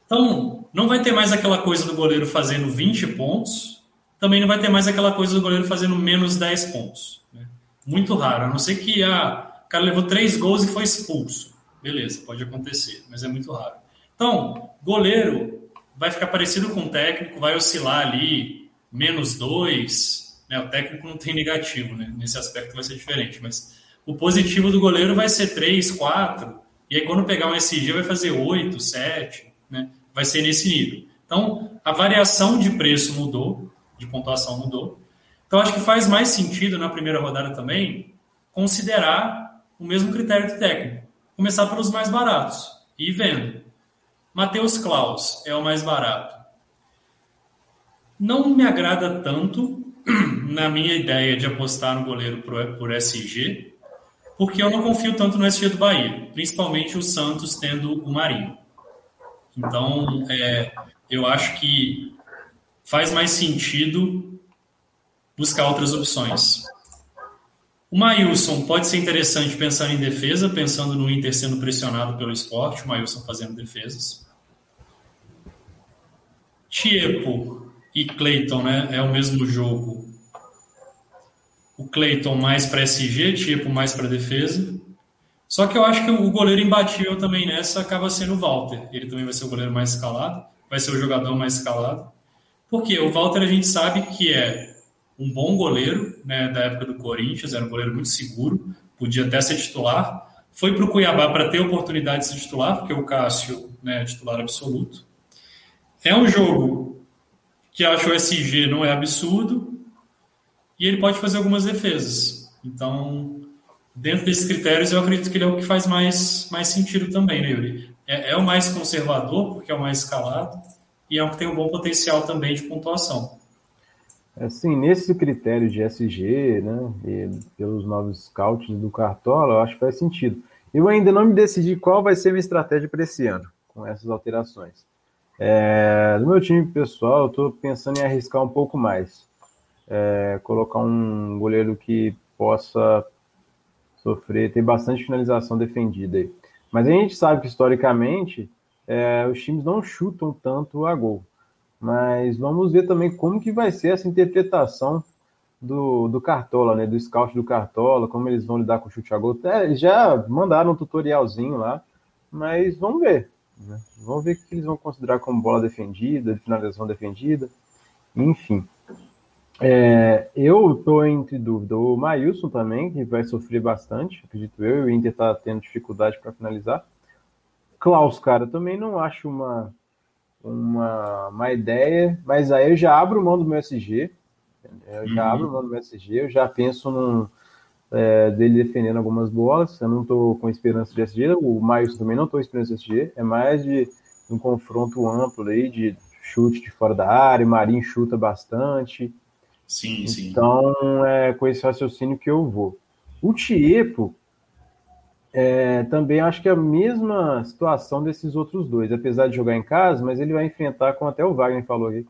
Então, não vai ter mais aquela coisa do goleiro fazendo 20 pontos também não vai ter mais aquela coisa do goleiro fazendo menos 10 pontos. Né? Muito raro, a não ser que ah, o cara levou três gols e foi expulso. Beleza, pode acontecer, mas é muito raro. Então, goleiro vai ficar parecido com o técnico, vai oscilar ali, menos dois. Né? O técnico não tem negativo, né? nesse aspecto vai ser diferente, mas o positivo do goleiro vai ser 3, 4, e aí quando pegar um SG vai fazer 8, 7, né? vai ser nesse nível. Então, a variação de preço mudou, de pontuação mudou. Então, acho que faz mais sentido na primeira rodada também considerar o mesmo critério do técnico. Começar pelos mais baratos e vendo. Matheus Klaus é o mais barato. Não me agrada tanto na minha ideia de apostar no goleiro por, por SG, porque eu não confio tanto no SG do Bahia, principalmente o Santos tendo o Marinho. Então, é, eu acho que faz mais sentido buscar outras opções. O Mailson pode ser interessante pensando em defesa, pensando no Inter sendo pressionado pelo esporte, o Mailson fazendo defesas. Tiepo e Cleiton, né? É o mesmo jogo. O Cleiton mais para SG, Tiepo mais para defesa. Só que eu acho que o goleiro imbatível também nessa acaba sendo o Walter. Ele também vai ser o goleiro mais escalado, vai ser o jogador mais escalado. Porque o Walter a gente sabe que é um bom goleiro, né, da época do Corinthians, era um goleiro muito seguro, podia até ser titular. Foi para o Cuiabá para ter oportunidade de ser titular, porque o Cássio né, é titular absoluto. É um jogo que acho o SG não é absurdo e ele pode fazer algumas defesas. Então, dentro desses critérios, eu acredito que ele é o que faz mais, mais sentido também, né, Yuri? É, é o mais conservador, porque é o mais escalado, e é um que tem um bom potencial também de pontuação. Assim, nesse critério de SG, né, pelos novos scouts do Cartola, eu acho que faz sentido. Eu ainda não me decidi qual vai ser minha estratégia para esse ano, com essas alterações. É, do meu time pessoal, eu estou pensando em arriscar um pouco mais. É, colocar um goleiro que possa sofrer, ter bastante finalização defendida aí. Mas a gente sabe que historicamente é, os times não chutam tanto a gol. Mas vamos ver também como que vai ser essa interpretação do, do Cartola, né? Do scout do Cartola, como eles vão lidar com o chute a gol. É, já mandaram um tutorialzinho lá, mas vamos ver. Né? Vamos ver o que eles vão considerar como bola defendida, finalização defendida, enfim. É, eu estou entre dúvida. O Mailson também, que vai sofrer bastante, acredito eu, e o Inter está tendo dificuldade para finalizar. Klaus, cara, também não acho uma, uma, uma ideia, mas aí eu já abro mão do meu SG. Eu já uhum. abro mão do meu SG, eu já penso num, é, dele defendendo algumas bolas. Eu não estou com esperança de SG, o Mailson também não estou com esperança de SG. É mais de um confronto amplo aí, de chute de fora da área. O Marinho chuta bastante. Sim, sim. Então, é com esse raciocínio que eu vou. O Tiepo, é, também acho que é a mesma situação desses outros dois, apesar de jogar em casa, mas ele vai enfrentar, como até o Wagner falou aqui,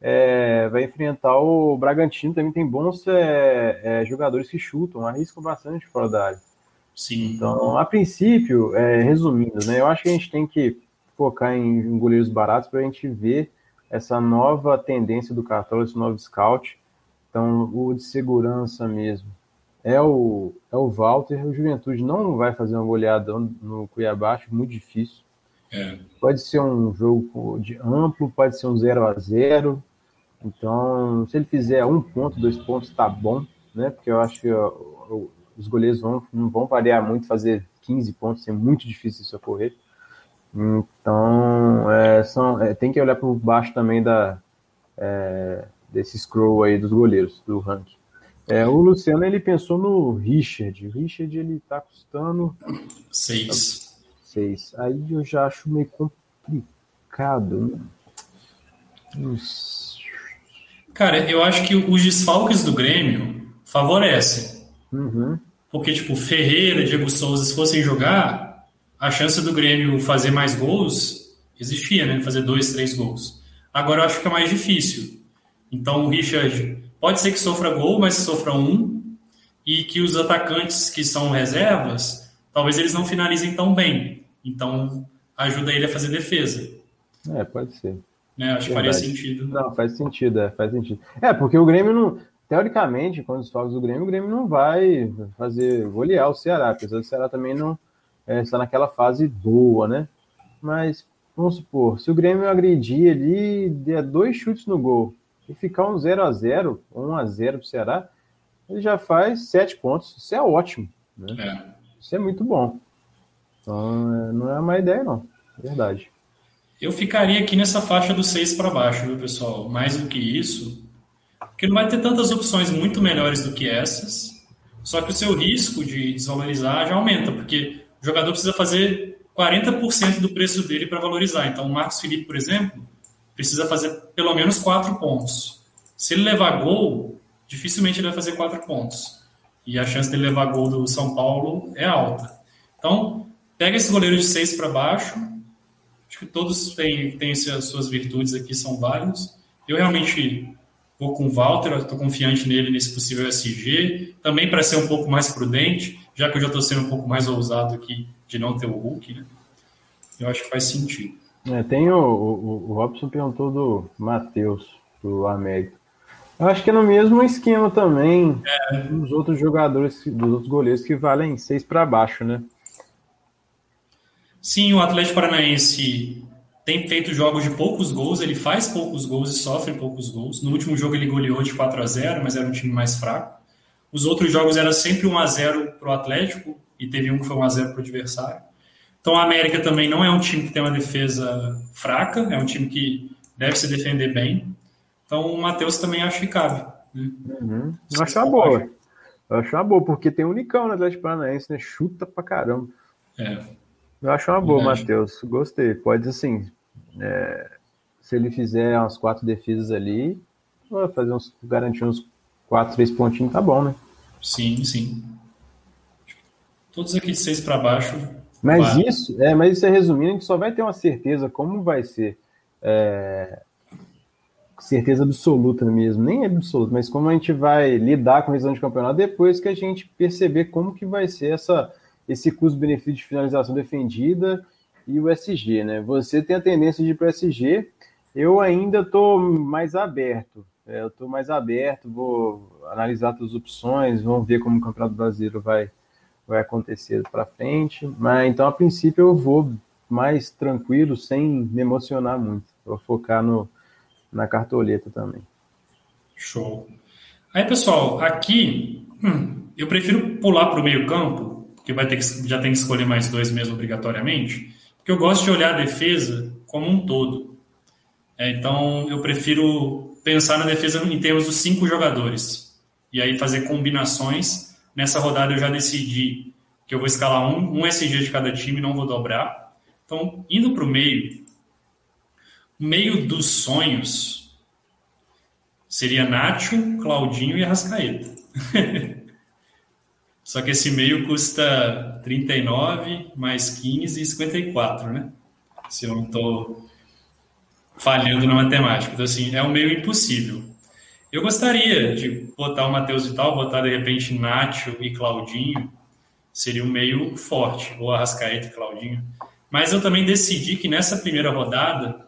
é, vai enfrentar o Bragantino, também tem bons é, é, jogadores que chutam, arriscam bastante fora da área. Sim. Então, a princípio, é, resumindo, né, eu acho que a gente tem que focar em, em goleiros baratos para a gente ver essa nova tendência do Cartola, esse novo scout. Então, o de segurança mesmo é o, é o Walter. O Juventude não vai fazer uma goleada no Cuiabá, acho muito difícil. É. Pode ser um jogo de amplo, pode ser um 0 a 0 então, se ele fizer um ponto, dois pontos, tá bom, né? Porque eu acho que ó, os goleiros vão, não vão variar muito, fazer 15 pontos, é muito difícil isso ocorrer. Então, é, são, é, tem que olhar por baixo também da, é, desse scroll aí dos goleiros, do ranking. É, o Luciano, ele pensou no Richard. O Richard, ele tá custando... Seis. Seis. Aí eu já acho meio complicado. Né? Cara, eu acho que os desfalques do Grêmio favorecem. Uhum. Porque, tipo, Ferreira, Diego Souza, se fossem jogar, a chance do Grêmio fazer mais gols existia, né? Fazer dois, três gols. Agora eu acho que é mais difícil. Então o Richard pode ser que sofra gol, mas sofra um. E que os atacantes que são reservas, talvez eles não finalizem tão bem. Então ajuda ele a fazer defesa. É, pode ser. Né? Acho que faria sentido. Não, faz sentido, é, faz sentido. É, porque o Grêmio não. Teoricamente, quando os fogos do Grêmio, o Grêmio não vai fazer golear o Ceará, apesar do Ceará também não é, está naquela fase boa, né? Mas, vamos supor, se o Grêmio agredir ali, der dois chutes no gol e ficar um 0 a 0 1 a 0 para o Ceará, ele já faz sete pontos. Isso é ótimo. Né? É. Isso é muito bom. Então, é, não é uma ideia, não. Verdade. Eu ficaria aqui nessa faixa do 6 para baixo, viu, pessoal? Mais do que isso, porque não vai ter tantas opções muito melhores do que essas. Só que o seu risco de desvalorizar já aumenta, porque o jogador precisa fazer 40% do preço dele para valorizar. Então, o Marcos Felipe, por exemplo, precisa fazer pelo menos 4 pontos. Se ele levar gol, dificilmente ele vai fazer 4 pontos. E a chance dele levar gol do São Paulo é alta. Então, pega esse goleiro de 6 para baixo, Acho que todos têm, têm as suas virtudes aqui, são válidos. Eu realmente vou com o Walter, estou confiante nele nesse possível SG, também para ser um pouco mais prudente, já que eu já estou sendo um pouco mais ousado aqui de não ter o Hulk, né? Eu acho que faz sentido. É, tem o, o, o Robson perguntou do Matheus, do América. Eu acho que é no mesmo esquema também é. dos outros jogadores, dos outros goleiros que valem seis para baixo, né? Sim, o Atlético Paranaense tem feito jogos de poucos gols, ele faz poucos gols e sofre poucos gols. No último jogo ele goleou de 4 a 0 mas era um time mais fraco. Os outros jogos era sempre 1 a 0 para o Atlético e teve um que foi 1 a 0 para o adversário. Então a América também não é um time que tem uma defesa fraca, é um time que deve se defender bem. Então o Matheus também acho que cabe. Né? Uhum. Eu acho uma boa. Eu acho uma boa, porque tem um Unicão no Atlético Paranaense, né? Chuta pra caramba. É. Eu acho uma boa, Matheus. Gostei. Pode, assim, é, se ele fizer umas quatro defesas ali, fazer uns, garantir uns 4, 3 pontinhos, tá bom, né? Sim, sim. Todos aqui de 6 para baixo. Mas isso, é, mas isso é resumindo, a gente só vai ter uma certeza como vai ser. É, certeza absoluta mesmo, nem absoluta, mas como a gente vai lidar com a revisão de campeonato depois que a gente perceber como que vai ser essa, esse custo-benefício de finalização defendida e o SG, né? Você tem a tendência de ir para o SG, eu ainda estou mais aberto. É, eu estou mais aberto, vou analisar todas as opções, vamos ver como o Campeonato Brasileiro vai, vai acontecer para frente. Mas então, a princípio, eu vou mais tranquilo, sem me emocionar muito. Vou focar no, na cartoleta também. Show. Aí, pessoal, aqui hum, eu prefiro pular para o meio-campo, porque vai ter que, já tem que escolher mais dois mesmo obrigatoriamente, porque eu gosto de olhar a defesa como um todo. É, então, eu prefiro pensar na defesa em termos dos cinco jogadores e aí fazer combinações. Nessa rodada eu já decidi que eu vou escalar um, um SG de cada time, não vou dobrar. Então, indo para o meio, meio dos sonhos seria Nacho, Claudinho e Arrascaeta. Só que esse meio custa 39 mais 15 e 54, né? Se eu não estou falhando na matemática. Então, assim, é um meio impossível. Eu gostaria de botar o Matheus e tal, botar de repente Nacho e Claudinho, seria um meio forte, ou Arrascaeta e Claudinho. Mas eu também decidi que nessa primeira rodada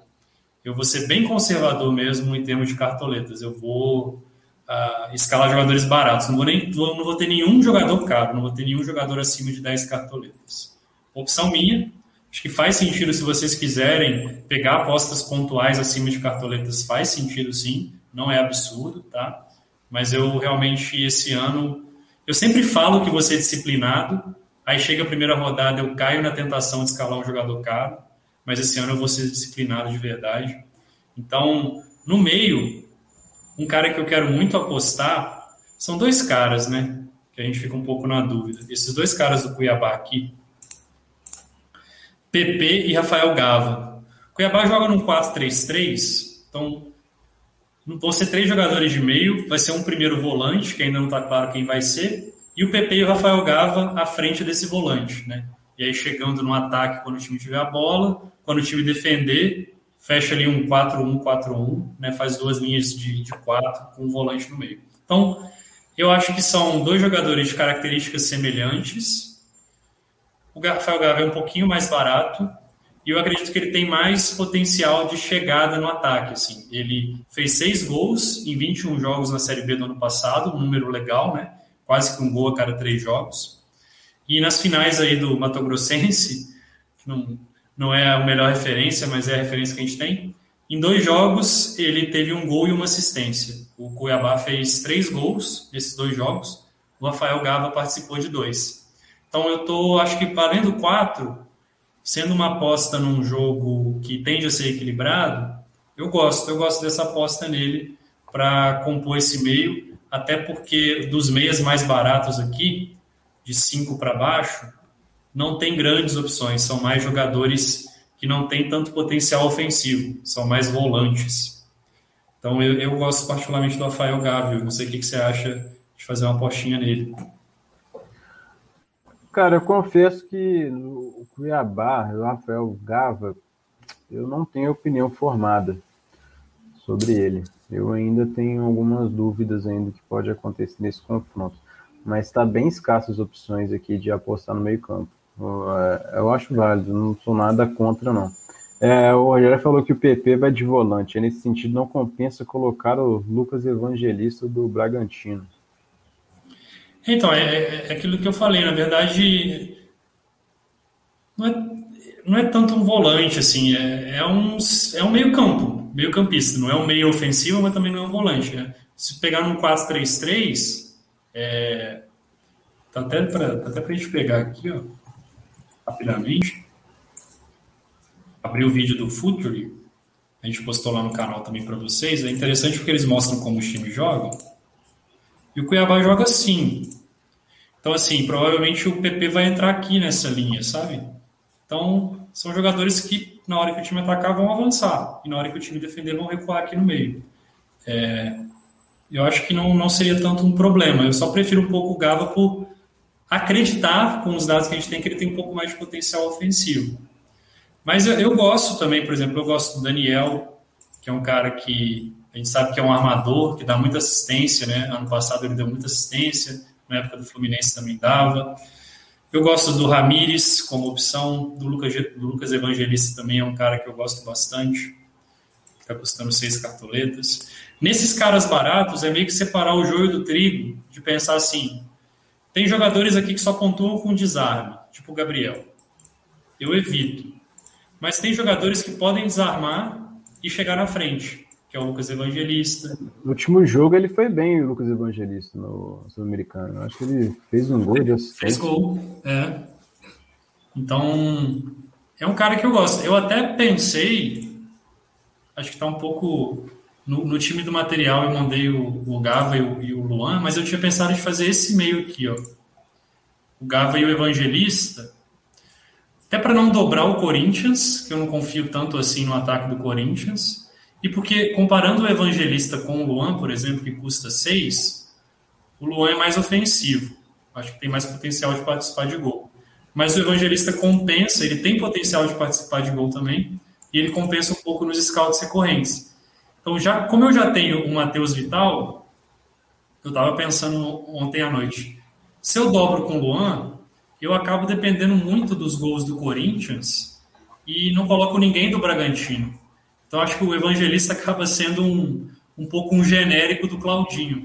eu vou ser bem conservador mesmo em termos de cartoletas. Eu vou uh, escalar jogadores baratos. Não vou, nem, não vou ter nenhum jogador caro, não vou ter nenhum jogador acima de 10 cartoletas. Opção minha, acho que faz sentido se vocês quiserem pegar apostas pontuais acima de cartoletas, faz sentido sim, não é absurdo, tá? Mas eu realmente, esse ano, eu sempre falo que você é disciplinado, aí chega a primeira rodada, eu caio na tentação de escalar um jogador caro, mas esse ano eu vou ser disciplinado de verdade. Então, no meio, um cara que eu quero muito apostar são dois caras, né? Que a gente fica um pouco na dúvida. Esses dois caras do Cuiabá aqui, PP e Rafael Gava. Cuiabá joga num 4-3-3, então vão ser três jogadores de meio, vai ser um primeiro volante, que ainda não está claro quem vai ser, e o PP e o Rafael Gava à frente desse volante, né? E aí chegando no ataque quando o time tiver a bola, quando o time defender, fecha ali um 4-1-4-1, né? faz duas linhas de, de quatro com um volante no meio. Então, eu acho que são dois jogadores de características semelhantes. O Rafael Gava é um pouquinho mais barato e eu acredito que ele tem mais potencial de chegada no ataque. Assim. Ele fez seis gols em 21 jogos na Série B do ano passado, um número legal, né? quase que um gol a cada três jogos. E nas finais aí do Mato Grossense, não, não é a melhor referência, mas é a referência que a gente tem. Em dois jogos, ele teve um gol e uma assistência. O Cuiabá fez três gols nesses dois jogos. O Rafael Gava participou de dois. Então, eu estou, acho que valendo quatro, sendo uma aposta num jogo que tende a ser equilibrado, eu gosto. Eu gosto dessa aposta nele para compor esse meio, até porque dos meias mais baratos aqui, de cinco para baixo, não tem grandes opções, são mais jogadores que não têm tanto potencial ofensivo, são mais volantes. Então eu, eu gosto particularmente do Rafael Gávio, não sei o que, que você acha de fazer uma apostinha nele. Cara, eu confesso que o Cuiabá, o Rafael Gava, eu não tenho opinião formada sobre ele. Eu ainda tenho algumas dúvidas ainda que pode acontecer nesse confronto. Mas está bem escassas as opções aqui de apostar no meio campo. É, eu acho válido, não sou nada contra, não. É, o Rogério falou que o PP vai de volante. Nesse sentido, não compensa colocar o Lucas Evangelista do Bragantino. Então, é, é, é aquilo que eu falei. Na verdade, não é, não é tanto um volante, assim. É, é, um, é um meio campo, meio campista. Não é um meio ofensivo, mas também não é um volante. Né? Se pegar num 4-3-3, é, tá até para tá até a gente pegar aqui, ó rapidamente. Abri o vídeo do Futuri, a gente postou lá no canal também para vocês. É interessante porque eles mostram como os times jogam. E o Cuiabá joga assim. Então, assim, provavelmente o PP vai entrar aqui nessa linha, sabe? Então, são jogadores que, na hora que o time atacar, vão avançar. E na hora que o time defender, vão recuar aqui no meio. é, eu acho que não, não seria tanto um problema. Eu só prefiro um pouco o Gava por acreditar, com os dados que a gente tem, que ele tem um pouco mais de potencial ofensivo. Mas eu, eu gosto também, por exemplo, eu gosto do Daniel, que é um cara que a gente sabe que é um armador, que dá muita assistência, né? Ano passado ele deu muita assistência, na época do Fluminense também dava. Eu gosto do Ramires como opção, do Lucas, do Lucas Evangelista também é um cara que eu gosto bastante, está custando seis cartoletas. Nesses caras baratos, é meio que separar o joio do trigo, de pensar assim: tem jogadores aqui que só pontuam com desarme, tipo o Gabriel. Eu evito. Mas tem jogadores que podem desarmar e chegar na frente, que é o Lucas Evangelista. No último jogo ele foi bem, o Lucas Evangelista, no Sul-Americano. Acho que ele fez um gol de assistência. Fez gol, é. Então, é um cara que eu gosto. Eu até pensei, acho que está um pouco no, no, time do material eu mandei o, o Gava e o, e o, Luan, mas eu tinha pensado em fazer esse meio aqui, ó. O Gava e o Evangelista. Até para não dobrar o Corinthians, que eu não confio tanto assim no ataque do Corinthians. E porque, comparando o Evangelista com o Luan, por exemplo, que custa 6, o Luan é mais ofensivo. Acho que tem mais potencial de participar de gol. Mas o Evangelista compensa, ele tem potencial de participar de gol também, e ele compensa um pouco nos scouts recorrentes. Então, já, como eu já tenho o Matheus Vital, eu estava pensando ontem à noite. Se eu dobro com o Luan, eu acabo dependendo muito dos gols do Corinthians e não coloco ninguém do Bragantino. Então, acho que o Evangelista acaba sendo um, um pouco um genérico do Claudinho.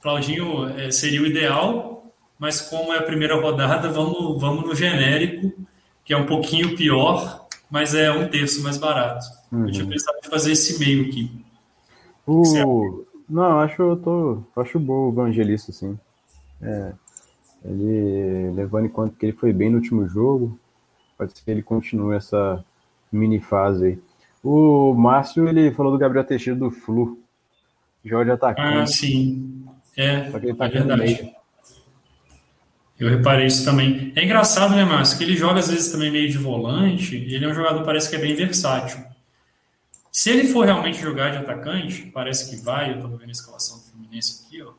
Claudinho é, seria o ideal, mas como é a primeira rodada, vamos, vamos no genérico, que é um pouquinho pior, mas é um terço mais barato. Uhum. Eu tinha pensado em fazer esse meio aqui. Não, acho eu tô. Acho bom o Evangelista, sim. É, ele levando em conta que ele foi bem no último jogo, pode ser que ele continue essa mini fase aí. O Márcio ele falou do Gabriel Teixeira do Flu. Jorge atacante. Ah, sim. É, Só que ele tá é verdade. Eu reparei isso também. É engraçado, né, Márcio? Que ele joga às vezes também meio de volante, e ele é um jogador parece que é bem versátil. Se ele for realmente jogar de atacante, parece que vai, eu estou vendo a escalação do Fluminense aqui, ó.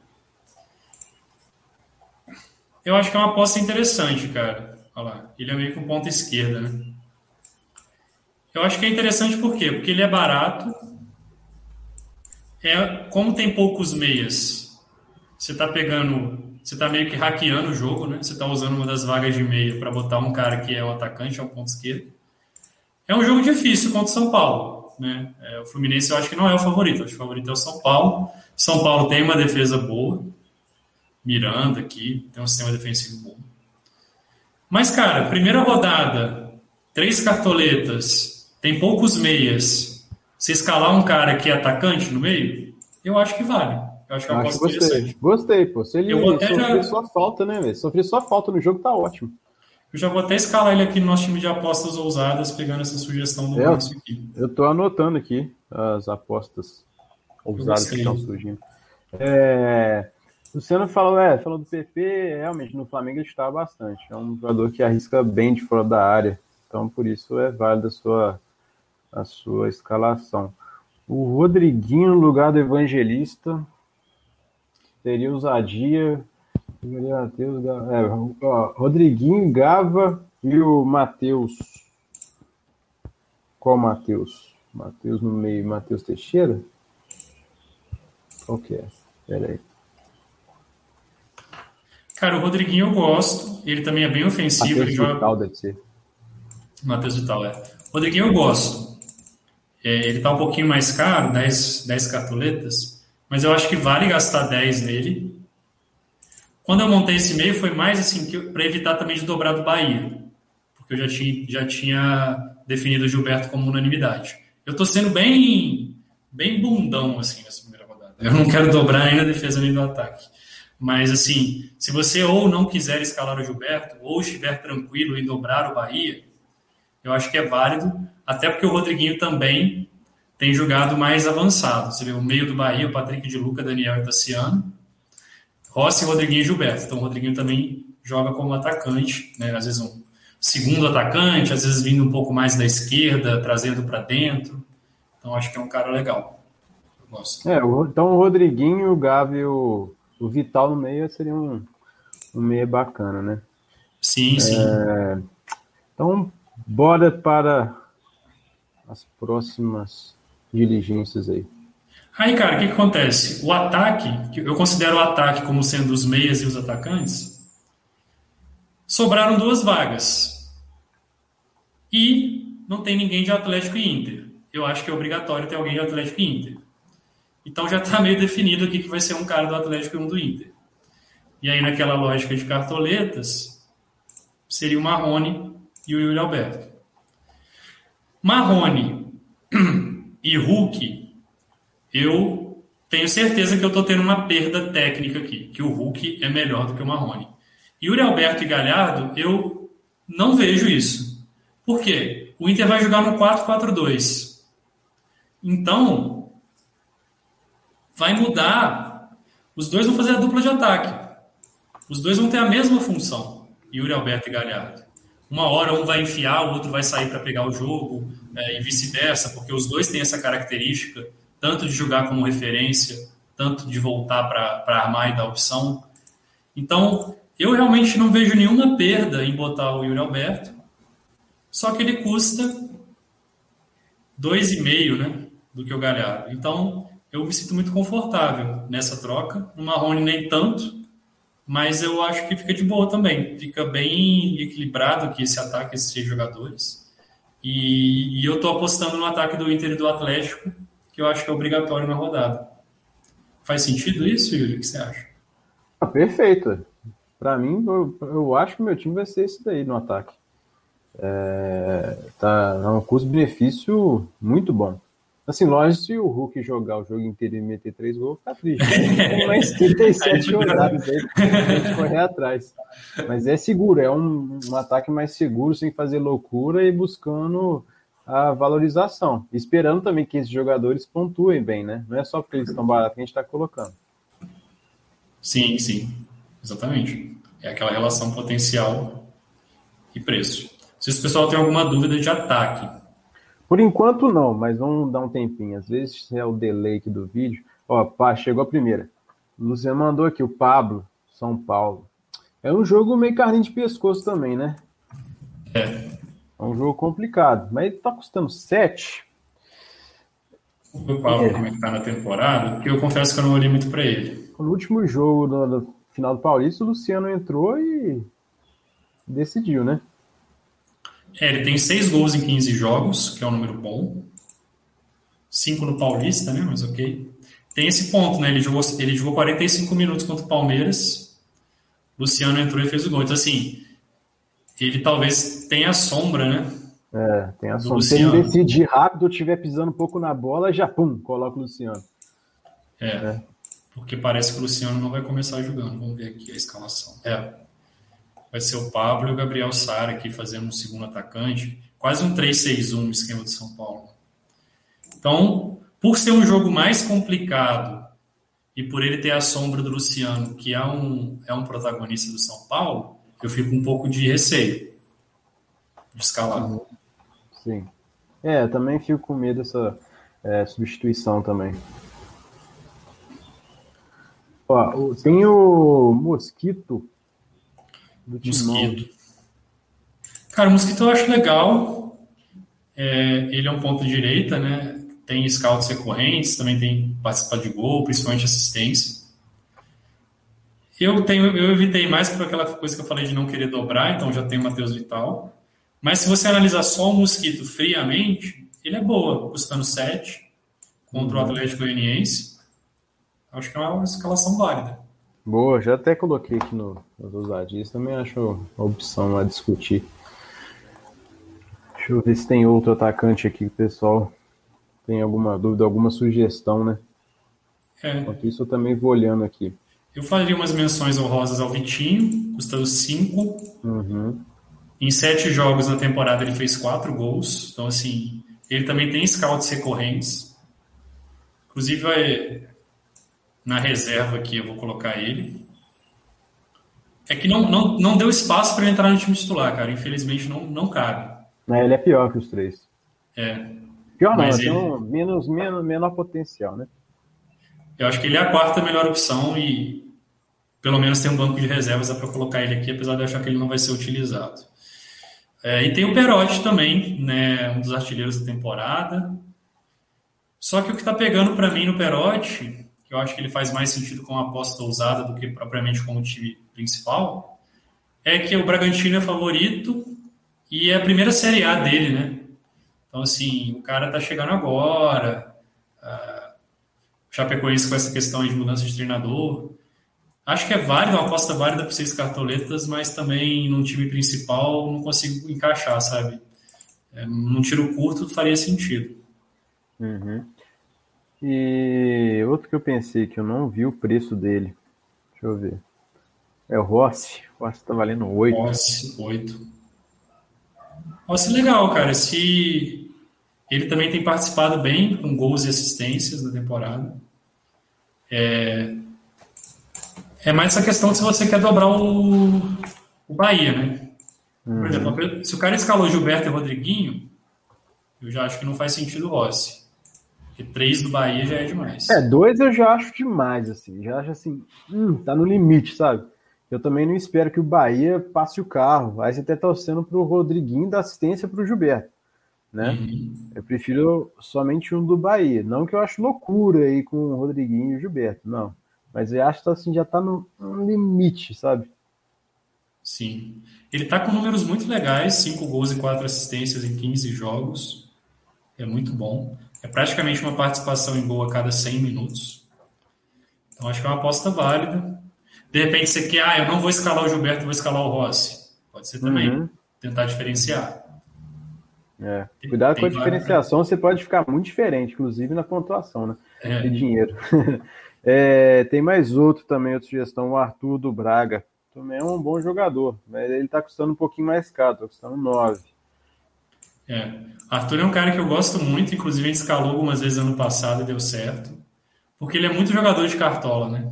Eu acho que é uma aposta interessante, cara. Olha lá, ele é meio que um ponta esquerda, né? Eu acho que é interessante por quê? Porque ele é barato. É, como tem poucos meias, você está pegando, você está meio que hackeando o jogo, né? Você está usando uma das vagas de meia para botar um cara que é o atacante, é o ponto esquerdo. É um jogo difícil contra o São Paulo. Né? É, o Fluminense eu acho que não é o favorito, acho que o favorito é o São Paulo. São Paulo tem uma defesa boa, Miranda aqui, tem um sistema defensivo bom. Mas, cara, primeira rodada, três cartoletas, tem poucos meias. Se escalar um cara que é atacante no meio, eu acho que vale. Eu acho que eu acho gostei. Gostei, pô. Se ele sofrer já... só falta, né, velho? Sofrer só falta no jogo, tá ótimo. Eu já vou até escalar ele aqui no nosso time de apostas ousadas, pegando essa sugestão do é, Márcio aqui. Eu tô anotando aqui as apostas ousadas que estão surgindo. É, o Luciano falou, é, falou do PP, realmente no Flamengo ele está bastante. É um jogador que arrisca bem de fora da área. Então, por isso é válida a sua, a sua escalação. O Rodriguinho no lugar do Evangelista teria ousadia Matheus, é, ó, Rodriguinho, Gava e o Matheus. Qual Matheus? Matheus no meio, Matheus Teixeira? Qual que é? Pera aí. Cara, o Rodriguinho eu gosto. Ele também é bem ofensivo. Matheus ele Vital deve ser. Matheus Vital, é. Rodriguinho eu gosto. É, ele tá um pouquinho mais caro, 10, 10 cartoletas, mas eu acho que vale gastar 10 nele quando eu montei esse e-mail foi mais assim para evitar também de dobrar do Bahia, porque eu já tinha, já tinha definido o Gilberto como unanimidade. Eu estou sendo bem bem bundão assim nessa primeira rodada. Eu não quero dobrar ainda a defesa nem do ataque. Mas assim, se você ou não quiser escalar o Gilberto ou estiver tranquilo em dobrar o Bahia, eu acho que é válido, até porque o Rodriguinho também tem jogado mais avançado. Você vê o meio do Bahia, o Patrick de Luca, Daniel e Tassiano Rossi, Rodriguinho e Gilberto. Então o Rodriguinho também joga como atacante, né? às vezes um segundo atacante, às vezes vindo um pouco mais da esquerda, trazendo para dentro. Então acho que é um cara legal. Gosto. É, então o Rodriguinho, o Gavi o, o Vital no meio seria um, um meio bacana, né? Sim, sim. É, então, bora para as próximas diligências aí. Aí, cara, o que, que acontece? O ataque, que eu considero o ataque como sendo os meias e os atacantes, sobraram duas vagas. E não tem ninguém de Atlético e Inter. Eu acho que é obrigatório ter alguém de Atlético e Inter. Então já está meio definido aqui que vai ser um cara do Atlético e um do Inter. E aí, naquela lógica de cartoletas, seria o Marrone e o Yuri Alberto. Marrone e Hulk, eu tenho certeza que eu estou tendo uma perda técnica aqui, que o Hulk é melhor do que o Marrone. Yuri Alberto e Galhardo, eu não vejo isso. Por quê? O Inter vai jogar no 4-4-2. Então, vai mudar. Os dois vão fazer a dupla de ataque. Os dois vão ter a mesma função, Yuri Alberto e Galhardo. Uma hora um vai enfiar, o outro vai sair para pegar o jogo, é, e vice-versa, porque os dois têm essa característica, tanto de jogar como referência, tanto de voltar para armar e dar opção. Então, eu realmente não vejo nenhuma perda em botar o Yuri Alberto, só que ele custa 2,5 né, do que o Galhardo. Então, eu me sinto muito confortável nessa troca. No Marrone, nem tanto, mas eu acho que fica de boa também. Fica bem equilibrado aqui esse ataque, esses jogadores. E, e eu estou apostando no ataque do Inter e do Atlético, que eu acho que é obrigatório na rodada. Faz sentido isso, Yuri? O que você acha? Ah, perfeito. Para mim, eu, eu, acho que meu time vai ser esse daí no ataque. É, tá é um custo-benefício muito bom. Assim, lógico, se o Hulk jogar o jogo inteiro e meter três gols, fica triste. Tem mais 37 jogadas aí pra gente correr atrás. Mas é seguro, é um, um ataque mais seguro, sem fazer loucura e buscando a valorização. Esperando também que esses jogadores pontuem bem, né? Não é só porque eles estão baratos que a gente está colocando. Sim, sim. Exatamente. É aquela relação potencial e preço. Se o pessoal tem alguma dúvida de ataque. Por enquanto não, mas vamos dar um tempinho. Às vezes é o delay aqui do vídeo. Ó, pá, chegou a primeira. O Luciano mandou aqui, o Pablo, São Paulo. É um jogo meio carninho de pescoço também, né? É. É um jogo complicado, mas ele tá custando 7. O Pablo, é. como é que tá na temporada, porque eu confesso que eu não olhei muito para ele. No último jogo do, do final do Paulista, o Luciano entrou e decidiu, né? É, ele tem seis gols em 15 jogos, que é um número bom. Cinco no Paulista, né? Mas ok. Tem esse ponto, né? Ele jogou, ele jogou 45 minutos contra o Palmeiras. Luciano entrou e fez o gol. Então, assim, ele talvez tenha a sombra, né? É, tem a sombra. Se ele decidir rápido, estiver pisando um pouco na bola, já pum, coloca o Luciano. É. é porque parece que o Luciano não vai começar jogando. Vamos ver aqui a escalação. É. Vai ser o Pablo e o Gabriel Sara aqui fazendo um segundo atacante. Quase um 3-6-1 no esquema de São Paulo. Então, por ser um jogo mais complicado e por ele ter a sombra do Luciano, que é um, é um protagonista do São Paulo, eu fico um pouco de receio de escalar. Sim. É, também fico com medo dessa é, substituição também. Ó, tem o Mosquito do Mosquito. Cara, o Mosquito eu acho legal. É, ele é um ponto de direita, né? Tem scouts recorrentes, também tem participado de gol, principalmente assistência. Eu tenho, eu evitei mais por aquela coisa que eu falei de não querer dobrar, então já tem o Matheus Vital. Mas se você analisar só o Mosquito friamente, ele é boa, custando 7 contra o uhum. Atlético Goianiense. Acho que é uma escalação válida. Boa, já até coloquei aqui no, nos ousadias, também acho uma opção a discutir. Deixa eu ver se tem outro atacante aqui, pessoal tem alguma dúvida, alguma sugestão, né? É. Enquanto isso, eu também vou olhando aqui. Eu faria umas menções honrosas ao Vitinho, custando 5. Uhum. Em sete jogos na temporada, ele fez quatro gols. Então, assim, ele também tem scouts recorrentes. Inclusive, na reserva aqui eu vou colocar ele. É que não, não, não deu espaço para entrar no time titular, cara. Infelizmente não, não cabe. É, ele é pior que os três. É. Pior não, ele... tem um menos, menos, menor potencial, né? Eu acho que ele é a quarta melhor opção e pelo menos tem um banco de reservas para colocar ele aqui, apesar de eu achar que ele não vai ser utilizado. É, e tem o Perotti também, né, um dos artilheiros da temporada. Só que o que está pegando para mim no Perotti, que eu acho que ele faz mais sentido com uma aposta ousada do que propriamente com o time principal, é que o Bragantino é favorito e é a primeira Série A dele, né? Então, assim, o cara tá chegando agora, uh, Chapecoense com essa questão de mudança de treinador. Acho que é válido, uma aposta válida para seis cartoletas, mas também no time principal não consigo encaixar, sabe? É, num tiro curto faria sentido. Uhum. E outro que eu pensei que eu não vi o preço dele. Deixa eu ver. É o Rossi. O Rossi tá valendo 8. Rossi, 8. Rossi legal, cara. Se ele também tem participado bem com gols e assistências na temporada. É, é mais essa questão de se você quer dobrar o, o Bahia, né? Por uhum. exemplo, se o cara escalou Gilberto e Rodriguinho, eu já acho que não faz sentido o Rossi. Porque três do Bahia já é demais. É, dois eu já acho demais, assim. Já acho assim, hum, tá no limite, sabe? Eu também não espero que o Bahia passe o carro. Aí você até tá torcendo pro Rodriguinho dar assistência pro Gilberto. Né? Uhum. Eu prefiro somente um do Bahia. Não que eu acho loucura aí com o Rodriguinho e o Gilberto, não. Mas eu acho que assim, já tá no, no limite, sabe? Sim. Ele tá com números muito legais, 5 gols e 4 assistências em 15 jogos. É muito bom. É praticamente uma participação em gol a cada 100 minutos. Então acho que é uma aposta válida. De repente você quer, ah, eu não vou escalar o Gilberto, vou escalar o Rossi. Pode ser também. Uhum. Tentar diferenciar. É. Cuidado com a diferenciação, você pode ficar muito diferente, inclusive na pontuação, né? É. De dinheiro. É, tem mais outro também, outra sugestão, o Arthur do Braga. Também é um bom jogador, mas ele está custando um pouquinho mais caro, está custando 9. É. Arthur é um cara que eu gosto muito, inclusive a gente escalou algumas vezes ano passado e deu certo. Porque ele é muito jogador de cartola, né?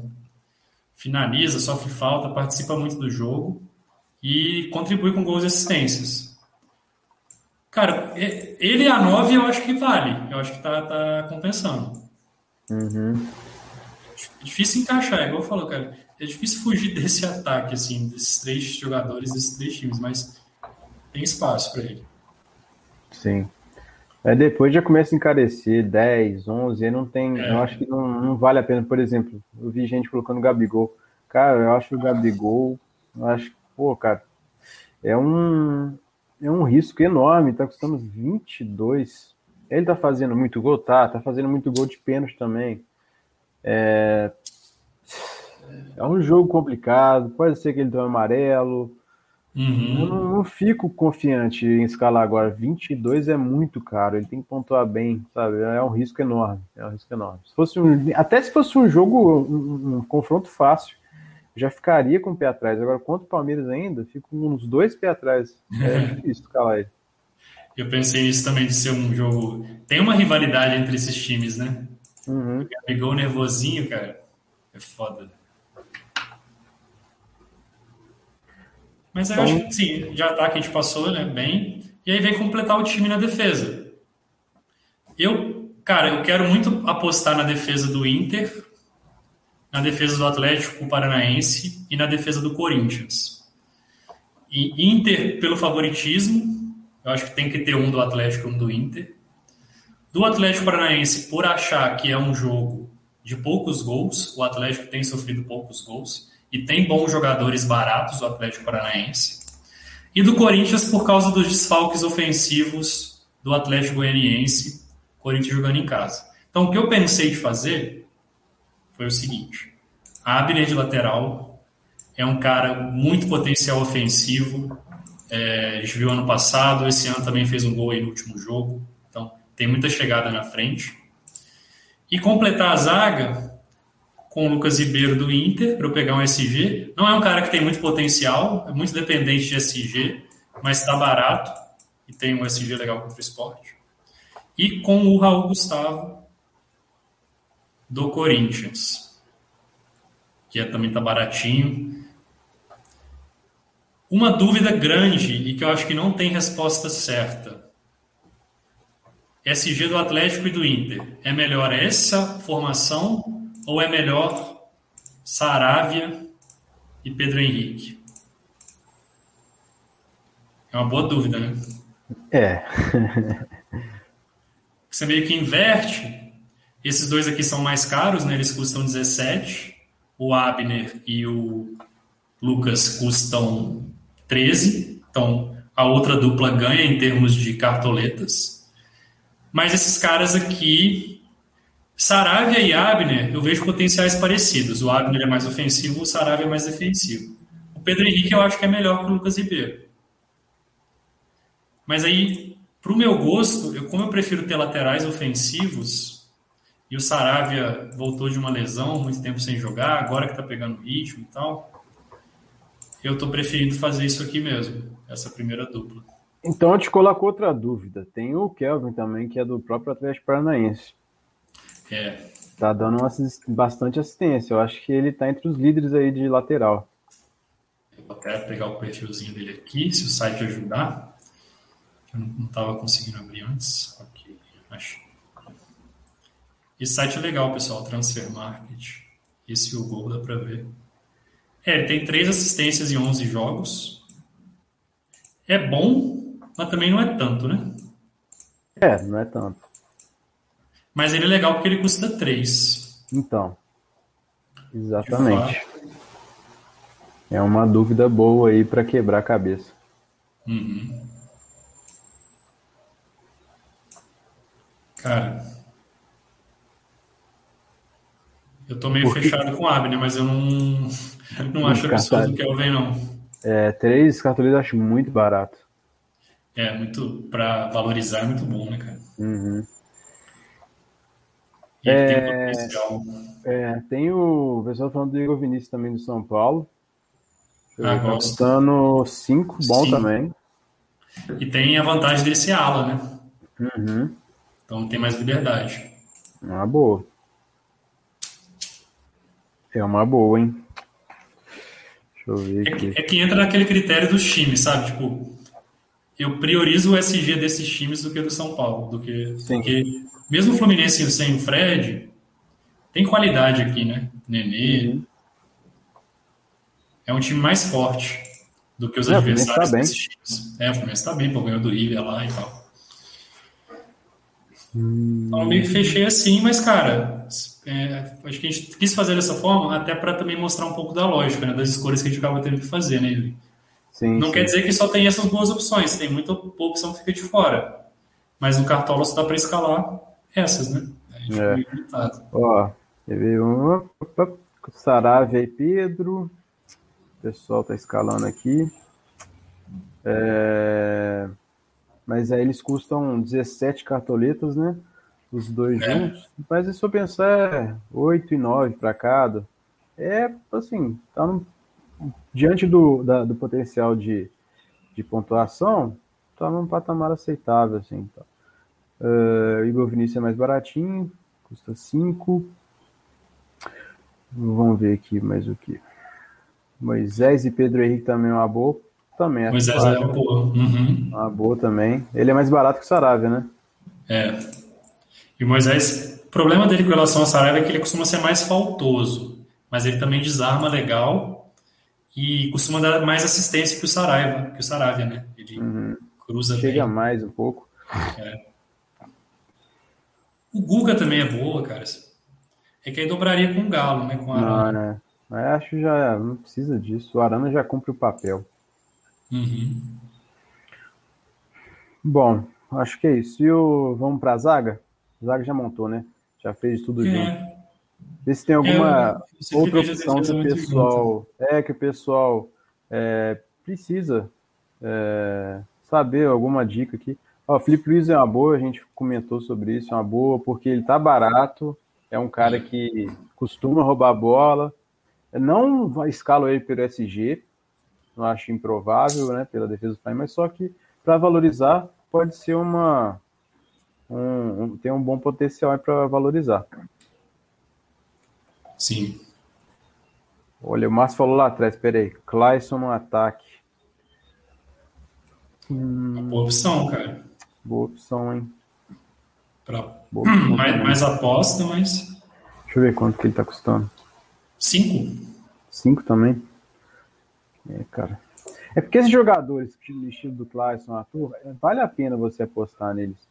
Finaliza, sofre falta, participa muito do jogo e contribui com gols e assistências. Cara, ele a 9 eu acho que vale. Eu acho que tá, tá compensando. Uhum. Difícil encaixar, é igual falou, cara. É difícil fugir desse ataque, assim, desses três jogadores, desses três times, mas tem espaço para ele. Sim. É, depois já começa a encarecer 10, 11, aí não tem. É. Eu acho que não, não, vale a pena. Por exemplo, eu vi gente colocando Gabigol. Cara, eu acho que o Gabigol, eu acho pô, cara, é um, é um risco enorme. Tá custando 22. Ele tá fazendo muito gol? Tá, tá fazendo muito gol de pênalti também. É, é um jogo complicado, pode ser que ele tome amarelo. Uhum. Eu não, não, fico confiante em escalar agora. 22 é muito caro, ele tem que pontuar bem, sabe? É um risco enorme. É um risco enorme. Se fosse um, até se fosse um jogo, um, um confronto fácil, já ficaria com o pé atrás. Agora, contra o Palmeiras ainda, fico com uns dois pés atrás. É difícil escalar ele. Eu pensei nisso também de ser um jogo. Tem uma rivalidade entre esses times, né? Uhum. Pegou nervosinho, cara. É foda. Mas eu acho que sim, já tá que a gente passou, né? Bem. E aí vem completar o time na defesa. Eu, cara, eu quero muito apostar na defesa do Inter, na defesa do Atlético Paranaense e na defesa do Corinthians. E Inter pelo favoritismo, eu acho que tem que ter um do Atlético e um do Inter do Atlético Paranaense por achar que é um jogo de poucos gols, o Atlético tem sofrido poucos gols e tem bons jogadores baratos, o Atlético Paranaense, e do Corinthians por causa dos desfalques ofensivos do Atlético Goianiense, Corinthians jogando em casa. Então, o que eu pensei de fazer foi o seguinte: Abner de lateral é um cara muito potencial ofensivo. É, a gente viu ano passado, esse ano também fez um gol aí no último jogo tem muita chegada na frente. E completar a zaga com o Lucas Ribeiro do Inter, para eu pegar um SG. Não é um cara que tem muito potencial, é muito dependente de SG, mas está barato e tem um SG legal contra o esporte. E com o Raul Gustavo do Corinthians, que é, também está baratinho. Uma dúvida grande e que eu acho que não tem resposta certa SG do Atlético e do Inter. É melhor essa formação ou é melhor Saravia e Pedro Henrique? É uma boa dúvida, né? É. Você meio que inverte. Esses dois aqui são mais caros, né? Eles custam 17. O Abner e o Lucas custam 13. Então, a outra dupla ganha em termos de cartoletas. Mas esses caras aqui, Saravia e Abner, eu vejo potenciais parecidos. O Abner é mais ofensivo, o Saravia é mais defensivo. O Pedro Henrique eu acho que é melhor que o Lucas Ribeiro. Mas aí, para o meu gosto, eu, como eu prefiro ter laterais ofensivos, e o Saravia voltou de uma lesão, muito tempo sem jogar, agora que está pegando ritmo e tal, eu estou preferindo fazer isso aqui mesmo, essa primeira dupla. Então eu te coloco outra dúvida. Tem o Kelvin também, que é do próprio Atlético Paranaense. É. Tá dando uma, bastante assistência. Eu acho que ele tá entre os líderes aí de lateral. Vou até pegar o perfilzinho dele aqui, se o site ajudar. Eu não estava conseguindo abrir antes. Ok. Esse site é legal, pessoal, Transfer Market. Esse o Gol dá para ver. É, ele tem três assistências em 11 jogos. É bom, mas também não é tanto, né? É, não é tanto. Mas ele é legal porque ele custa 3. Então. Exatamente. É uma dúvida boa aí para quebrar a cabeça. Uhum. Cara, eu tô meio Porque... fechado com o Abner, mas eu não, não acho absurdo que Kelvin, não. É, três cartolinas eu acho muito barato. É, muito, para valorizar é muito bom, né, cara? Uhum. E é, tem, é, tem o pessoal falando do Igor Vinícius também do São Paulo. Ah, tá custando 5, bom Sim. também. E tem a vantagem dele ser ala, né? Uhum. Então tem mais liberdade. Uma boa. É uma boa, hein? Deixa eu ver é aqui. É que, é que entra naquele critério dos times, sabe? Tipo, eu priorizo o SG desses times do que do São Paulo. Do que, Sim. Porque mesmo o Fluminense sem o Fred, tem qualidade aqui, né? Nenê. Uhum. É um time mais forte do que os é, adversários tá desses times. É, o Fluminense tá bem, pô, ganhou do River lá e tal. Então, meio que fechei assim, mas, cara, é, acho que a gente quis fazer dessa forma até para também mostrar um pouco da lógica, né, das escolhas que a gente acaba tendo que fazer, né, Sim, Não sim. quer dizer que só tem essas boas opções, tem muita opção que fica de fora. Mas no Cartola só dá para escalar essas, né? É. limitado. Ó, teve um. Saravia e Pedro. O pessoal tá escalando aqui. É... Mas aí eles custam 17 cartoletas, né? Os dois é. juntos. Mas se eu pensar, é 8 e 9 para cada. É, assim, tá no, diante do, da, do potencial de, de pontuação, tá num patamar aceitável, assim. Tá. Uh, Igor Vinícius é mais baratinho, custa 5. Vamos ver aqui mais o que. Moisés e Pedro Henrique também é uma boa também. Moisés é uma boa. Uhum. Uma boa também. Ele é mais barato que o Saravia, né? É. E o Moisés, o problema dele com relação ao Saravia é que ele costuma ser mais faltoso, mas ele também desarma legal e costuma dar mais assistência que o Saraiva, que o Saravia, né? Ele uhum. cruza Chega bem. mais um pouco. É. O Guga também é boa, cara. É que aí dobraria com o Galo, né? Com a Não, né? Mas acho que já não precisa disso. O Arana já cumpre o papel. Uhum. Bom, acho que é isso. E o... vamos para a zaga? A zaga já montou, né? Já fez tudo é. junto. Vê se tem alguma é, outra opção que o pessoal. É, que o pessoal é, precisa é, saber alguma dica aqui. Ó, o Felipe Luiz é uma boa, a gente comentou sobre isso, é uma boa, porque ele tá barato, é um cara que costuma roubar bola. Não escalo ele pelo SG, não acho improvável, né, pela defesa do Flamengo, mas só que para valorizar pode ser uma um, um, tem um bom potencial para valorizar. Sim. Olha, o Márcio falou lá atrás, peraí, Clayson no ataque. Hum, boa opção, cara. Boa opção, hein? Pra... Boa opção mais, mais aposta, mas. Deixa eu ver quanto que ele tá custando. Cinco? Cinco também? É, cara. É porque esses jogadores, estilo, estilo do Clayson, Arthur, vale a pena você apostar neles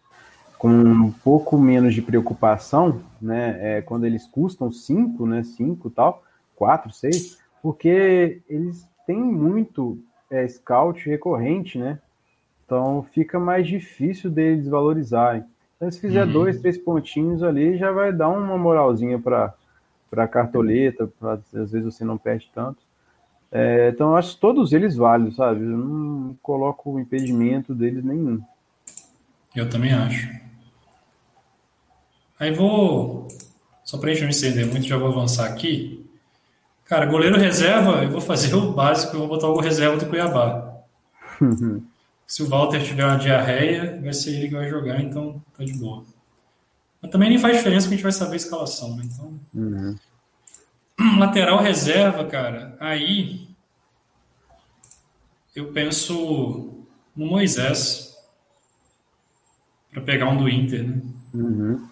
com um pouco menos de preocupação, né? É, quando eles custam cinco, né? Cinco tal, quatro, seis, porque eles têm muito é, scout recorrente, né? Então fica mais difícil deles valorizarem. Então, se fizer uhum. dois, três pontinhos ali, já vai dar uma moralzinha para a cartoleta, pra, às vezes você não perde tanto. É, então, eu acho todos eles válidos, sabe? Eu não coloco o impedimento deles nenhum. Eu também acho. Aí vou, só para a gente não estender muito, já vou avançar aqui. Cara, goleiro reserva, eu vou fazer o básico, eu vou botar o reserva do Cuiabá. Se o Walter tiver uma diarreia, vai ser ele que vai jogar, então tá de boa. Mas também nem faz diferença que a gente vai saber a escalação, né? Então. Uhum. Lateral reserva, cara, aí eu penso no Moisés para pegar um do Inter, né? Uhum.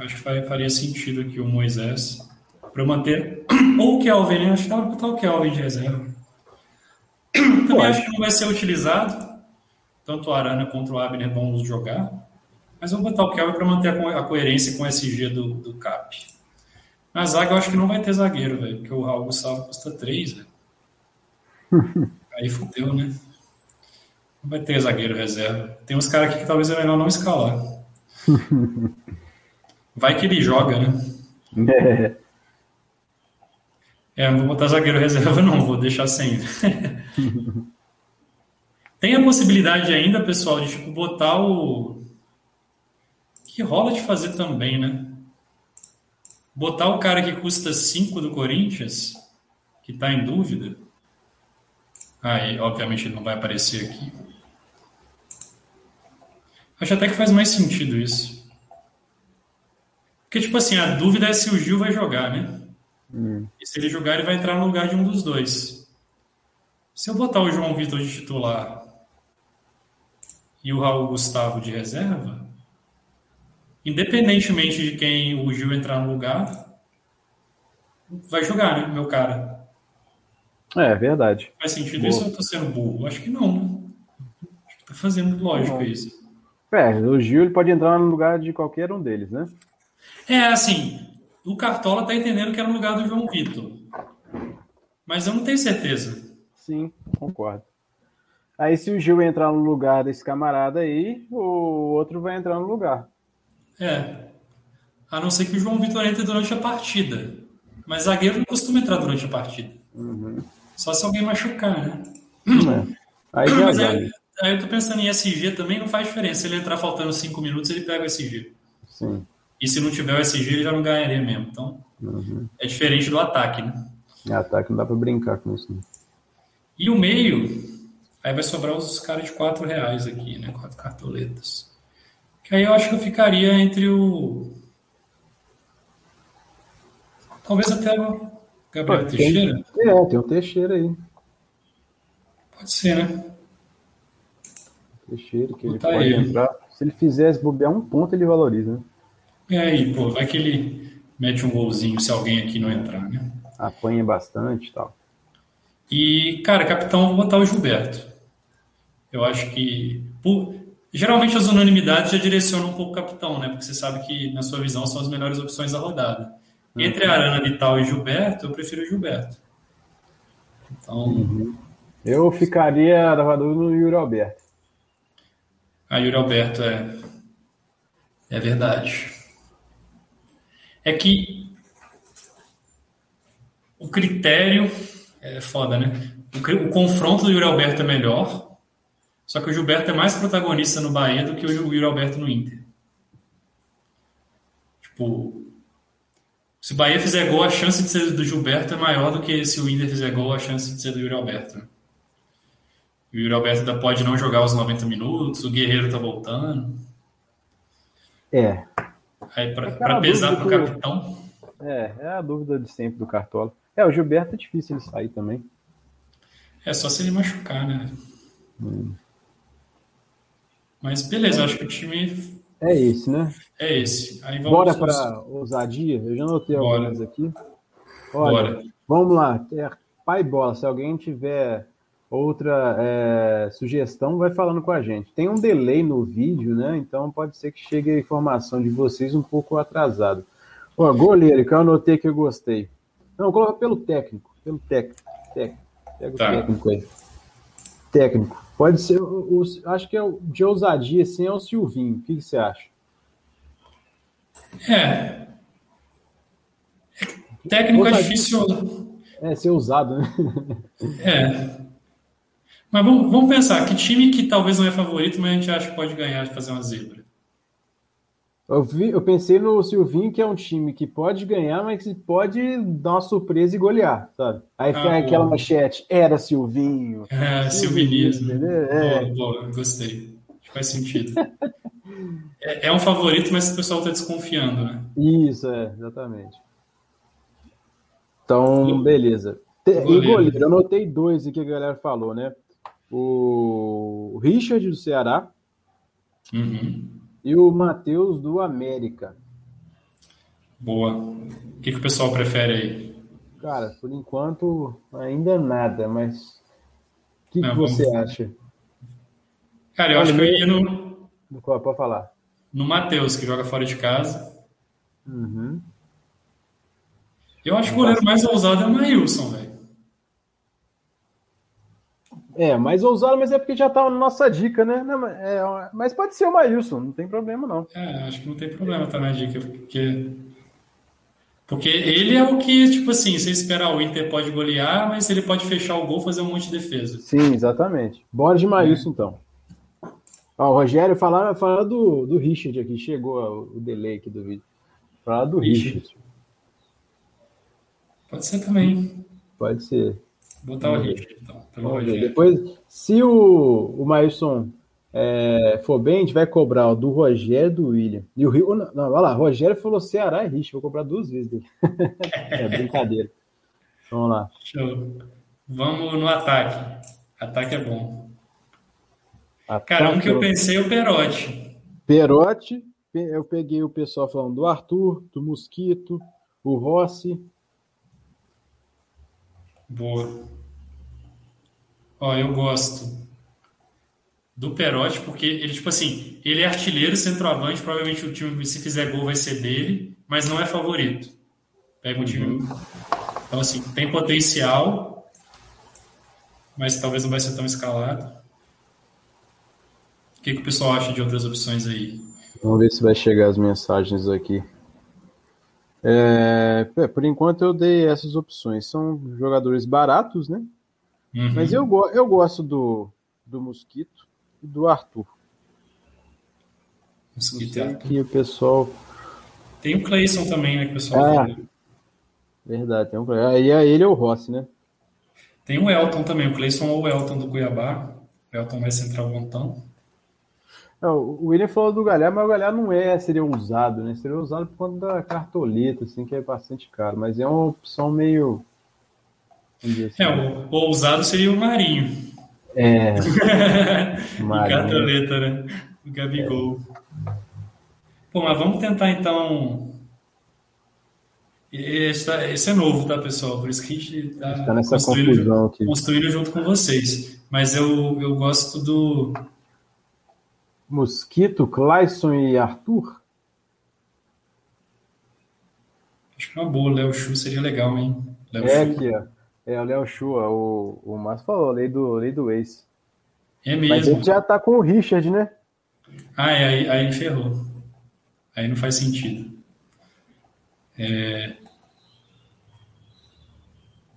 Acho que faria sentido aqui o Moisés para manter ou o Kelvin, né? Acho que dá para botar o Kelvin de reserva. Também Pode. acho que não vai ser utilizado. Tanto o Arana quanto o Abner vão jogar. Mas vou botar o Kelvin para manter a, coerência com o SG do, do CAP. Na zaga eu acho que não vai ter zagueiro, velho, porque o Raul Gustavo custa 3, velho. Aí fudeu, né? Não vai ter zagueiro reserva. Tem uns caras aqui que talvez é melhor não escalar. Vai que ele joga, né? É. É, não vou botar zagueiro reserva, não, vou deixar sem. Tem a possibilidade ainda, pessoal, de tipo, botar o. Que rola de fazer também, né? Botar o cara que custa 5 do Corinthians, que está em dúvida. Aí, obviamente, ele não vai aparecer aqui. Acho até que faz mais sentido isso. Porque, tipo assim, a dúvida é se o Gil vai jogar, né? Hum. E se ele jogar, ele vai entrar no lugar de um dos dois. Se eu botar o João Vitor de titular e o Raul Gustavo de reserva, independentemente de quem o Gil entrar no lugar, vai jogar, né, meu cara? É, verdade. Faz sentido Boa. isso ou eu tô sendo burro? Acho que não, né? Acho que tá fazendo lógico isso. É, o Gil ele pode entrar no lugar de qualquer um deles, né? É, assim, o Cartola tá entendendo que era no lugar do João Vitor. Mas eu não tenho certeza. Sim, concordo. Aí se o Gil entrar no lugar desse camarada aí, o outro vai entrar no lugar. É. A não ser que o João Vitor entre durante a partida. Mas zagueiro não costuma entrar durante a partida. Uhum. Só se alguém machucar, né? É. Aí já Mas aí, aí, eu tô pensando em SG também, não faz diferença. Se ele entrar faltando 5 minutos, ele pega o SG. Sim. E se não tiver o SG, ele já não ganharia mesmo. Então, uhum. é diferente do ataque, né? É, ataque não dá para brincar com isso. Né? E o meio, aí vai sobrar os caras de 4 reais aqui, né? Quatro cartoletas. Que aí eu acho que eu ficaria entre o. Talvez até o Gabriel Pô, Teixeira. Tem, é, tem o Teixeira aí. Pode ser, né? Teixeira, que ele pode ele. entrar. Se ele fizesse bobear um ponto, ele valoriza, né? E aí, pô, vai que ele mete um golzinho se alguém aqui não entrar, né? Apanha bastante e tal. E, cara, capitão, vou botar o Gilberto. Eu acho que. Por... Geralmente as unanimidades já direcionam um pouco o capitão, né? Porque você sabe que, na sua visão, são as melhores opções da rodada. Uhum. Entre Arana Vital e Gilberto, eu prefiro o Gilberto. Então. Uhum. Eu ficaria no Yuri Alberto. A Yuri Alberto é. É verdade é que o critério é foda, né? O, o, confronto do Yuri Alberto é melhor, só que o Gilberto é mais protagonista no Bahia do que o Yuri Alberto no Inter. Tipo, se o Bahia fizer gol, a chance de ser do Gilberto é maior do que se o Inter fizer gol, a chance de ser do Yuri Alberto. O Yuri Alberto ainda pode não jogar os 90 minutos, o Guerreiro tá voltando. É, Aí para é pesar para o capitão. É, é a dúvida de sempre do Cartola. É, o Gilberto é difícil ele sair também. É só se ele machucar, né? Hum. Mas beleza, acho que o time É esse, né? É esse. Aí vamos Bora para ousadia? Eu já anotei Bora. algumas aqui. Olha, Bora. vamos lá. É, pai bola, se alguém tiver outra é, sugestão, vai falando com a gente. Tem um delay no vídeo, né? Então pode ser que chegue a informação de vocês um pouco atrasado. Ó, goleiro, que eu anotei que eu gostei. Não, coloca pelo técnico. Pelo técnico. técnico. Pega o tá. técnico aí. Técnico. Pode ser, o, o, acho que é o, de ousadia, assim, é o Silvinho. O que, que você acha? É. Técnico é difícil. É, ser usado, né? É. Mas vamos, vamos pensar, que time que talvez não é favorito, mas a gente acha que pode ganhar de fazer uma zebra? Eu, vi, eu pensei no Silvinho, que é um time que pode ganhar, mas que pode dar uma surpresa e golear, sabe? Aí ah, aquela manchete, era Silvinho. É, Silvinismo. É. Boa, boa, gostei. Faz sentido. é, é, um favorito, mas o pessoal está desconfiando, né? Isso, é, exatamente. Então, beleza. E goleiro, eu anotei dois aqui que a galera falou, né? O Richard do Ceará uhum. e o Matheus do América. Boa. O que, que o pessoal prefere aí? Cara, por enquanto ainda nada, mas o que, que você acha? Cara, eu acho que eu ia no. Pode falar. No Matheus, que joga fora de casa. Uhum. Eu acho que o goleiro mais ousado é o Maílson, velho. É, mais ousado, mas é porque já tá na nossa dica, né? Não, é, mas pode ser o Maílson, não tem problema, não. É, acho que não tem problema tá na dica, porque. Porque ele é o que, tipo assim, você esperar o Inter pode golear, mas ele pode fechar o gol fazer um monte de defesa. Sim, exatamente. Bora de Maílson, é. então. Ó, o Rogério, falar, falar do, do Richard aqui, chegou o delay aqui do vídeo. Falar do Richard. Richard. Pode ser também. Pode ser. Botar o Richard, então. Ver. Depois, se o, o Mailson é, for bem, a gente vai cobrar ó, do Rogério e do William. E o Rio. Não, não, olha lá, Rogério falou Ceará e Rich. Vou cobrar duas vezes dele. é brincadeira. Vamos lá. Show. Vamos no ataque. Ataque é bom. Ataque Cara, um que eu é pensei é o Perotti. Perotti, eu peguei o pessoal falando do Arthur, do Mosquito, o Rossi. Boa. Ó, eu gosto do Perotti, porque ele, tipo assim, ele é artilheiro, centroavante, provavelmente o time, se fizer gol, vai ser dele, mas não é favorito. Pega um time. Uhum. Então, assim, tem potencial, mas talvez não vai ser tão escalado. O que, que o pessoal acha de outras opções aí? Vamos ver se vai chegar as mensagens aqui. É, por enquanto eu dei essas opções. São jogadores baratos, né? Uhum. Mas eu, eu gosto do, do Mosquito e do Arthur. Mosquito e Arthur. Que o pessoal. Tem o Clayson também, né? Que o pessoal ah, Verdade, tem um Aí é ele é o Rossi, né? Tem o Elton também, o Clayson ou o Elton do Cuiabá. O Elton vai centrar o montão. O William falou do Galhar, mas o Galhar não é, seria usado, né? Seria usado por conta da cartoleta, assim, que é bastante caro, mas é uma opção meio. Assim, é, o, o ousado seria o Marinho. É. Marinho. cartoleta, né? O Gabigol. É. Pô, mas vamos tentar então. Esse, é novo, tá, pessoal? Por isso que a gente tá, tá nessa construindo, aqui. construindo junto com vocês. Mas eu, eu gosto do Mosquito, Clayson e Arthur? Acho que é uma boa. Léo Chu seria legal, hein? Léo é aqui, ó. É o Léo Chu, o, o Márcio falou, lei do, lei do ex. É mesmo. Mas ele já tá com o Richard, né? Ah, é, aí, aí ferrou. Aí não faz sentido. É...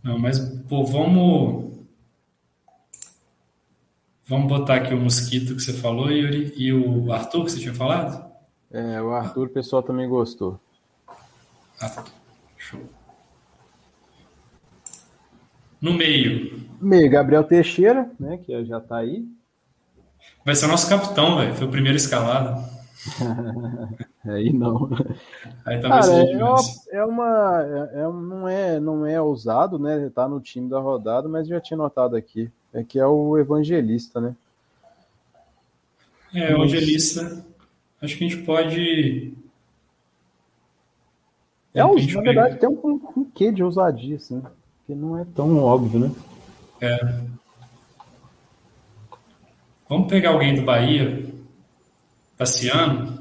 Não, mas, pô, vamos. Vamos botar aqui o mosquito que você falou, Yuri, e o Arthur que você tinha falado? É, o Arthur, o pessoal também gostou. Ah, show. No meio. Meio, Gabriel Teixeira, né, que já tá aí. Vai ser o nosso capitão, velho. Foi o primeiro escalado. aí não. Aí talvez Cara, é uma, é uma é, é, não é não é ousado, né? Tá no time da rodada, mas já tinha notado aqui é que é o evangelista, né? É, evangelista. Acho que a gente pode. É, na verdade, tem um, um quê de ousadia, assim, que não é tão óbvio, né? É. Vamos pegar alguém do Bahia, Tassiano.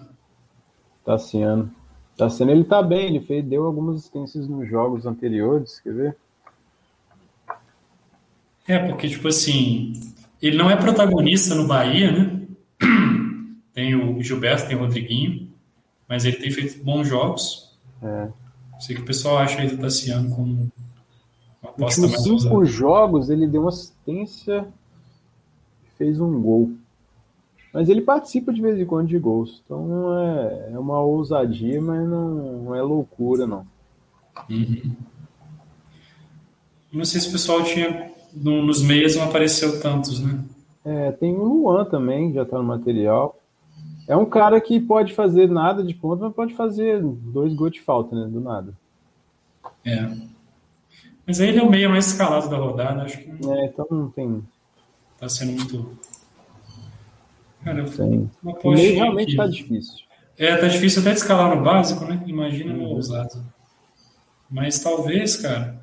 Tassiano. Tassiano, ele tá bem, ele fez, deu algumas assistências nos jogos anteriores, quer ver? É, porque, tipo assim, ele não é protagonista no Bahia, né? Tem o Gilberto, tem o Rodriguinho, mas ele tem feito bons jogos. É. Sei que o pessoal acha aí do Tassiano como uma aposta mais cinco usada. jogos ele deu uma assistência e fez um gol. Mas ele participa de vez em quando de gols. Então é, é uma ousadia, mas não, não é loucura, não. Uhum. Não sei se o pessoal tinha. No, nos meias não apareceu tantos, né? É, tem o Luan também, já tá no material. É um cara que pode fazer nada de ponta, mas pode fazer dois gols de falta, né? Do nada. É. Mas aí ele é o meio mais escalado da rodada, acho que. É, então não tem. Tá sendo muito. Cara, Sim. uma o meio realmente aqui. tá difícil. É, tá difícil até de escalar no básico, né? Imagina no ousado. Mas talvez, cara.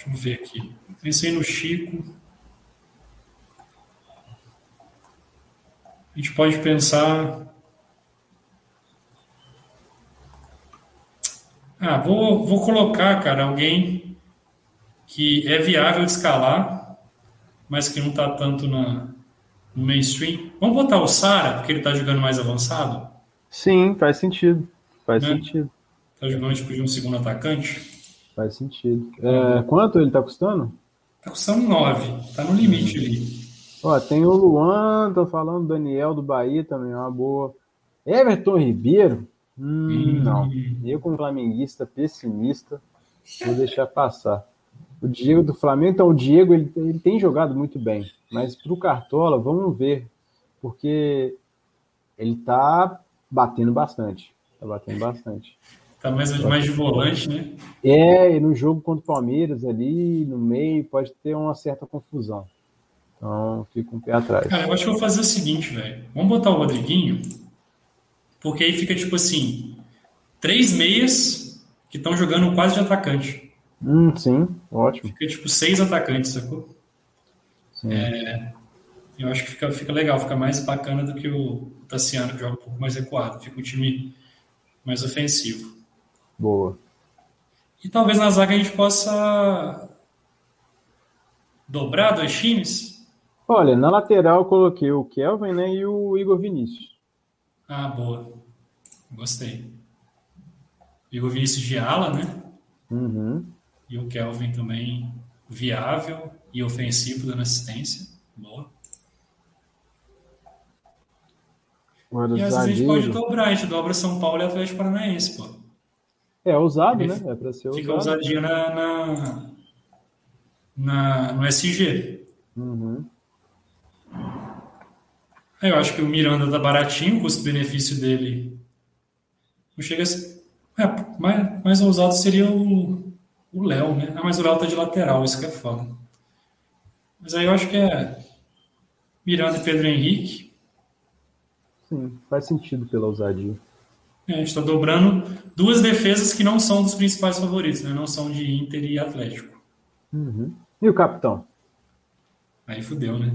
Deixa eu ver aqui. Pensei no Chico. A gente pode pensar. Ah, vou, vou colocar, cara, alguém que é viável de escalar, mas que não está tanto na, no mainstream. Vamos botar o Sara, porque ele está jogando mais avançado? Sim, faz sentido. Faz né? sentido. Está jogando tipo de um segundo atacante? Faz sentido. É, quanto ele está custando? Está custando 9. Está no limite ali. Ó, tem o Luan, tô falando Daniel do Bahia também, uma boa. Everton Ribeiro? Hum, hum. Não. Eu, como flamenguista pessimista, vou deixar passar. O Diego do Flamengo, então o Diego ele, ele tem jogado muito bem, mas para o Cartola, vamos ver, porque ele tá batendo bastante. Tá batendo bastante. Tá mais, mais de volante, né? É, e no jogo contra o Palmeiras ali, no meio, pode ter uma certa confusão. Então, fica um pé atrás. Cara, eu acho que eu vou fazer o seguinte, velho. Vamos botar o Rodriguinho, porque aí fica tipo assim: três meias que estão jogando quase de atacante. Hum, sim, ótimo. Fica tipo seis atacantes, sacou? Sim. É, eu acho que fica, fica legal, fica mais bacana do que o Tassiano, que joga um pouco mais recuado. Fica um time mais ofensivo. Boa. E talvez na zaga a gente possa dobrar dois times Olha, na lateral eu coloquei o Kelvin né, e o Igor Vinícius. Ah, boa. Gostei. Igor Vinícius de ala, né? Uhum. E o Kelvin também viável e ofensivo dando assistência. Boa. Agora, e às vezes a gente pode dobrar, a gente dobra São Paulo e Atlético Paranaense, pô. É ousado, né? É pra ser Fica ousadinho na, na, na, no SG. Uhum. Eu acho que o Miranda tá baratinho, o custo-benefício dele não chega a ser. É, mais, mais ousado seria o Léo, né? Ah, mas o Léo tá de lateral, isso que é foda. Mas aí eu acho que é Miranda e Pedro Henrique. Sim, faz sentido pela ousadia. É, a gente está dobrando duas defesas que não são dos principais favoritos, né? Não são de Inter e Atlético. Uhum. E o capitão? Aí fudeu, né?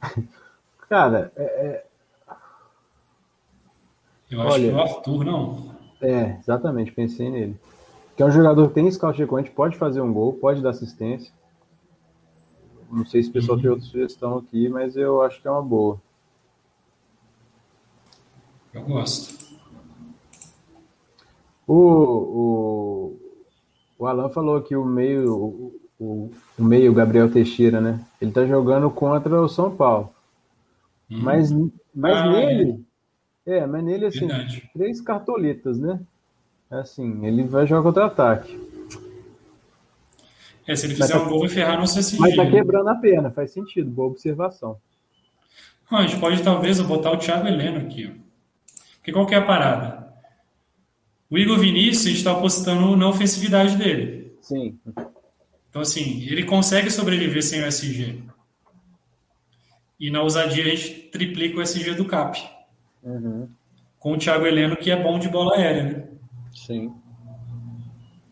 Cara, é, é... Eu acho Olha, que o Arthur não. É, exatamente, pensei nele. Que é um jogador que tem scout frequente, pode fazer um gol, pode dar assistência. Não sei se o pessoal uhum. tem outra sugestão aqui, mas eu acho que é uma boa. Eu gosto. O, o, o Alan falou que o meio, o, o, meio Gabriel Teixeira, né? Ele tá jogando contra o São Paulo. Hum. Mas, mas ah, nele, é. é. mas nele, assim, Verdade. três cartoletas, né? Assim, ele vai jogar contra-ataque. É, se ele fizer tá, um gol, vai ferrar no CSG. Mas tá quebrando a perna, faz sentido, boa observação. Ah, a gente pode talvez botar o Thiago Heleno aqui. Ó. Porque qual que é a parada? O Igor Vinícius, a gente está apostando na ofensividade dele. Sim. Então, assim, ele consegue sobreviver sem o SG. E na ousadia a gente triplica o SG do CAP. Uhum. Com o Thiago Heleno, que é bom de bola aérea, né? Sim.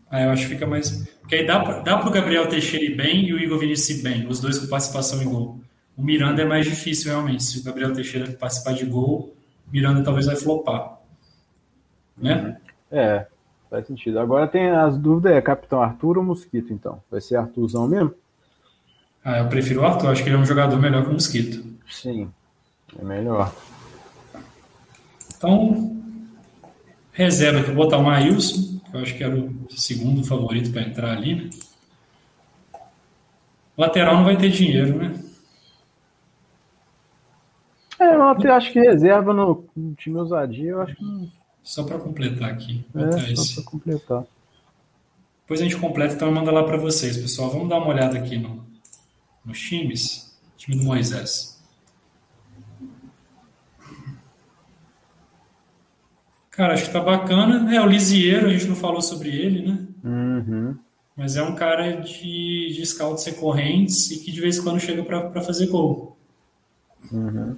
Aí eu acho que fica mais. Porque aí dá, dá para o Gabriel Teixeira ir bem e o Igor Vinícius ir bem, os dois com participação em gol. O Miranda é mais difícil, realmente. Se o Gabriel Teixeira participar de gol, o Miranda talvez vai flopar. Né? É, faz sentido. Agora tem as dúvidas: é capitão Arthur ou Mosquito, então? Vai ser Arthurzão mesmo? Ah, eu prefiro o Arthur, acho que ele é um jogador melhor que o Mosquito. Sim, é melhor. Então, reserva que eu vou botar o Maílson, que eu acho que era o segundo favorito para entrar ali, né? Lateral não vai ter dinheiro, né? É, eu acho que reserva no, no time ousadia, eu acho que. Só para completar aqui. É, só para completar. Depois a gente completa, então manda lá para vocês, pessoal. Vamos dar uma olhada aqui no, nos times. Time do Moisés. Cara, acho que tá bacana. É, o Lisieiro, a gente não falou sobre ele, né? Uhum. Mas é um cara de, de scouts recorrentes e que de vez em quando chega para fazer gol. Uhum.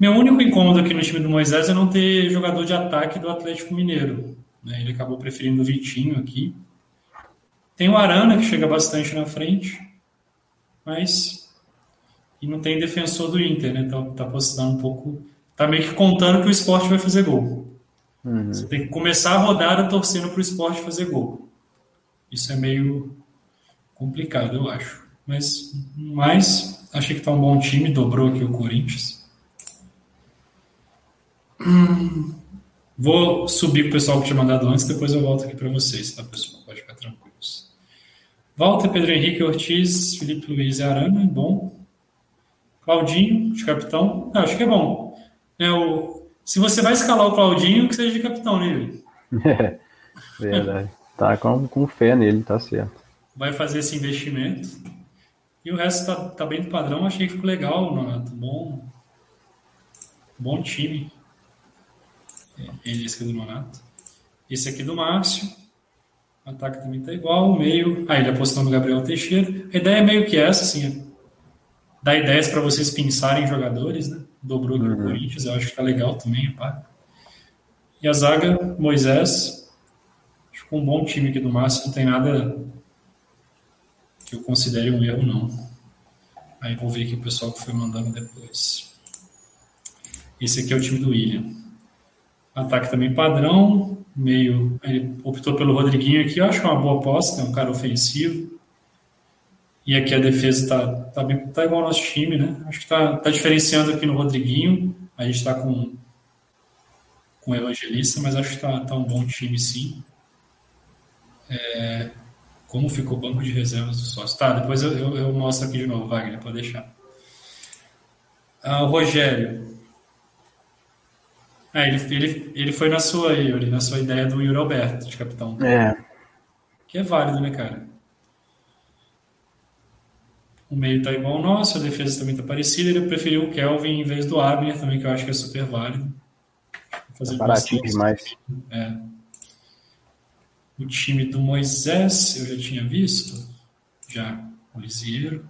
Meu único incômodo aqui no time do Moisés é não ter jogador de ataque do Atlético Mineiro. Né? Ele acabou preferindo o Vitinho aqui. Tem o Arana, que chega bastante na frente mas e não tem defensor do Inter, né? Então tá postando um pouco, tá meio que contando que o esporte vai fazer gol. Uhum. Você tem que começar a rodada torcendo para o esporte fazer gol. Isso é meio complicado, eu acho. Mas, mas achei que tá um bom time, dobrou aqui o Corinthians. Hum, vou subir o pessoal que tinha mandado antes, depois eu volto aqui para vocês, tá, pessoal? Pode ficar tranquilo. Walter, Pedro Henrique Ortiz, Felipe Luiz e Arana, bom. Claudinho, de capitão, ah, acho que é bom. É, o, se você vai escalar o Claudinho, que seja de capitão, né? É, verdade. tá com, com fé nele, tá certo. Vai fazer esse investimento. E o resto tá, tá bem do padrão, achei que ficou legal, Nonato. Bom, bom time. É, ele, esse aqui do Nonato. Esse aqui do Márcio. O ataque também está igual, o meio. Ah, ele apostou no Gabriel Teixeira. A ideia é meio que essa, assim. Dar ideias para vocês pensarem em jogadores, né? Dobrou aqui uhum. o Corinthians, eu acho que tá legal também, pá. E a zaga, Moisés. Acho que um bom time aqui do Márcio, não tem nada que eu considere um erro, não. Aí vou ver aqui o pessoal que foi mandando depois. Esse aqui é o time do William. Ataque também padrão, meio. Ele optou pelo Rodriguinho aqui, eu acho que é uma boa aposta, é um cara ofensivo. E aqui a defesa tá, tá, bem, tá igual ao nosso time, né? Acho que tá, tá diferenciando aqui no Rodriguinho. A gente tá com, com o Evangelista, mas acho que tá, tá um bom time sim. É, como ficou o banco de reservas do sócio? Tá, depois eu, eu, eu mostro aqui de novo, Wagner, pode deixar. Ah, o Rogério. É, ele, ele, ele foi na sua, Yuri, na sua ideia do Yuri Alberto, de capitão. É. Que é válido, né, cara? O meio tá igual ao nosso, a defesa também tá parecida. Ele preferiu o Kelvin em vez do Abner também, que eu acho que é super válido. Fazer tá baratinho demais. É. O time do Moisés, eu já tinha visto. Já. O Lisieiro.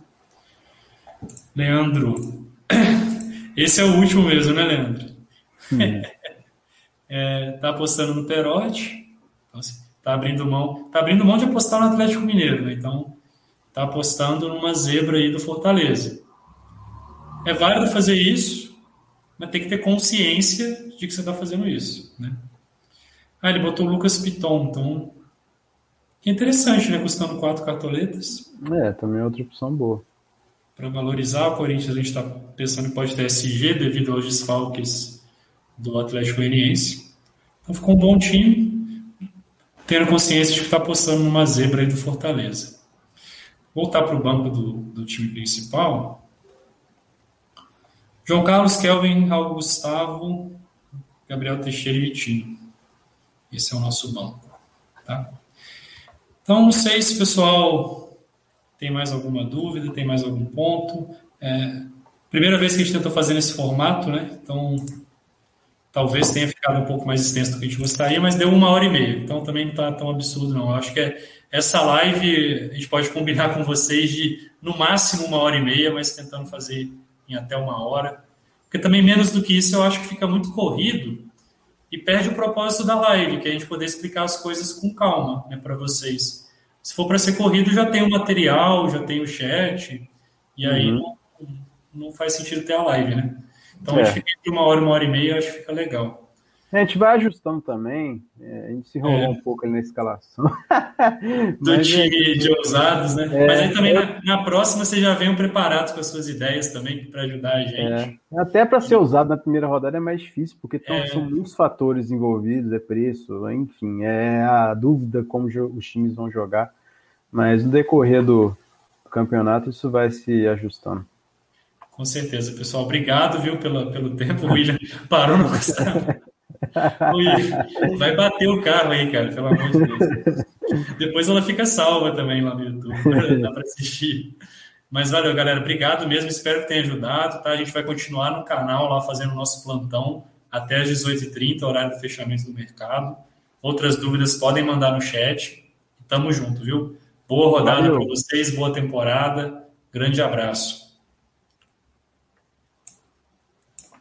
Leandro. Esse é o último mesmo, né, Leandro? Hum. é, tá apostando no Perotti, então, tá abrindo mão, tá abrindo mão de apostar no Atlético Mineiro, né? Então tá apostando numa zebra aí do Fortaleza. É válido fazer isso, mas tem que ter consciência de que você está fazendo isso, né? Ah, ele botou o Lucas Piton, então que interessante, né? Custando quatro cartoletas. É, também é outra opção boa. Para valorizar o Corinthians, a gente está pensando que pode ter SG devido aos desfalques do Atlético Goianiense. Então ficou um bom time, tendo consciência de que está apostando numa zebra aí do Fortaleza. Voltar para o banco do, do time principal. João Carlos, Kelvin, Raul Gustavo, Gabriel Teixeira e Vitinho. Esse é o nosso banco. Tá? Então, não sei se o pessoal tem mais alguma dúvida, tem mais algum ponto. É, primeira vez que a gente tenta fazer nesse formato, né? Então, talvez tenha ficado um pouco mais extenso do que a gente gostaria, mas deu uma hora e meia, então também não está tão absurdo não. Eu acho que é, essa live a gente pode combinar com vocês de no máximo uma hora e meia, mas tentando fazer em até uma hora. Porque também menos do que isso eu acho que fica muito corrido e perde o propósito da live, que é a gente poder explicar as coisas com calma né, para vocês. Se for para ser corrido, já tem o material, já tem o chat, e aí uhum. não, não faz sentido ter a live, né? Então é. a gente fica entre uma hora, uma hora e meia, eu acho que fica legal. A gente vai ajustando também. É, a gente se enrolou é. um pouco ali na escalação. Do Mas, time é, de ousados, né? É, Mas aí também na, na, próxima vocês já venham preparados com as suas ideias também para ajudar a gente. É. Até para ser usado na primeira rodada é mais difícil, porque tão, é. são muitos fatores envolvidos, é preço, enfim, é a dúvida como os times vão jogar. Mas no decorrer do, do campeonato isso vai se ajustando. Com certeza, pessoal. Obrigado, viu, pelo, pelo tempo. O William parou no Vai bater o carro aí, cara, pelo amor de Deus. Depois ela fica salva também lá no YouTube, dá para assistir. Mas valeu, galera. Obrigado mesmo. Espero que tenha ajudado. Tá? A gente vai continuar no canal lá fazendo o nosso plantão até às 18h30, horário do fechamento do mercado. Outras dúvidas podem mandar no chat. Tamo junto, viu? Boa rodada para vocês, boa temporada. Grande abraço.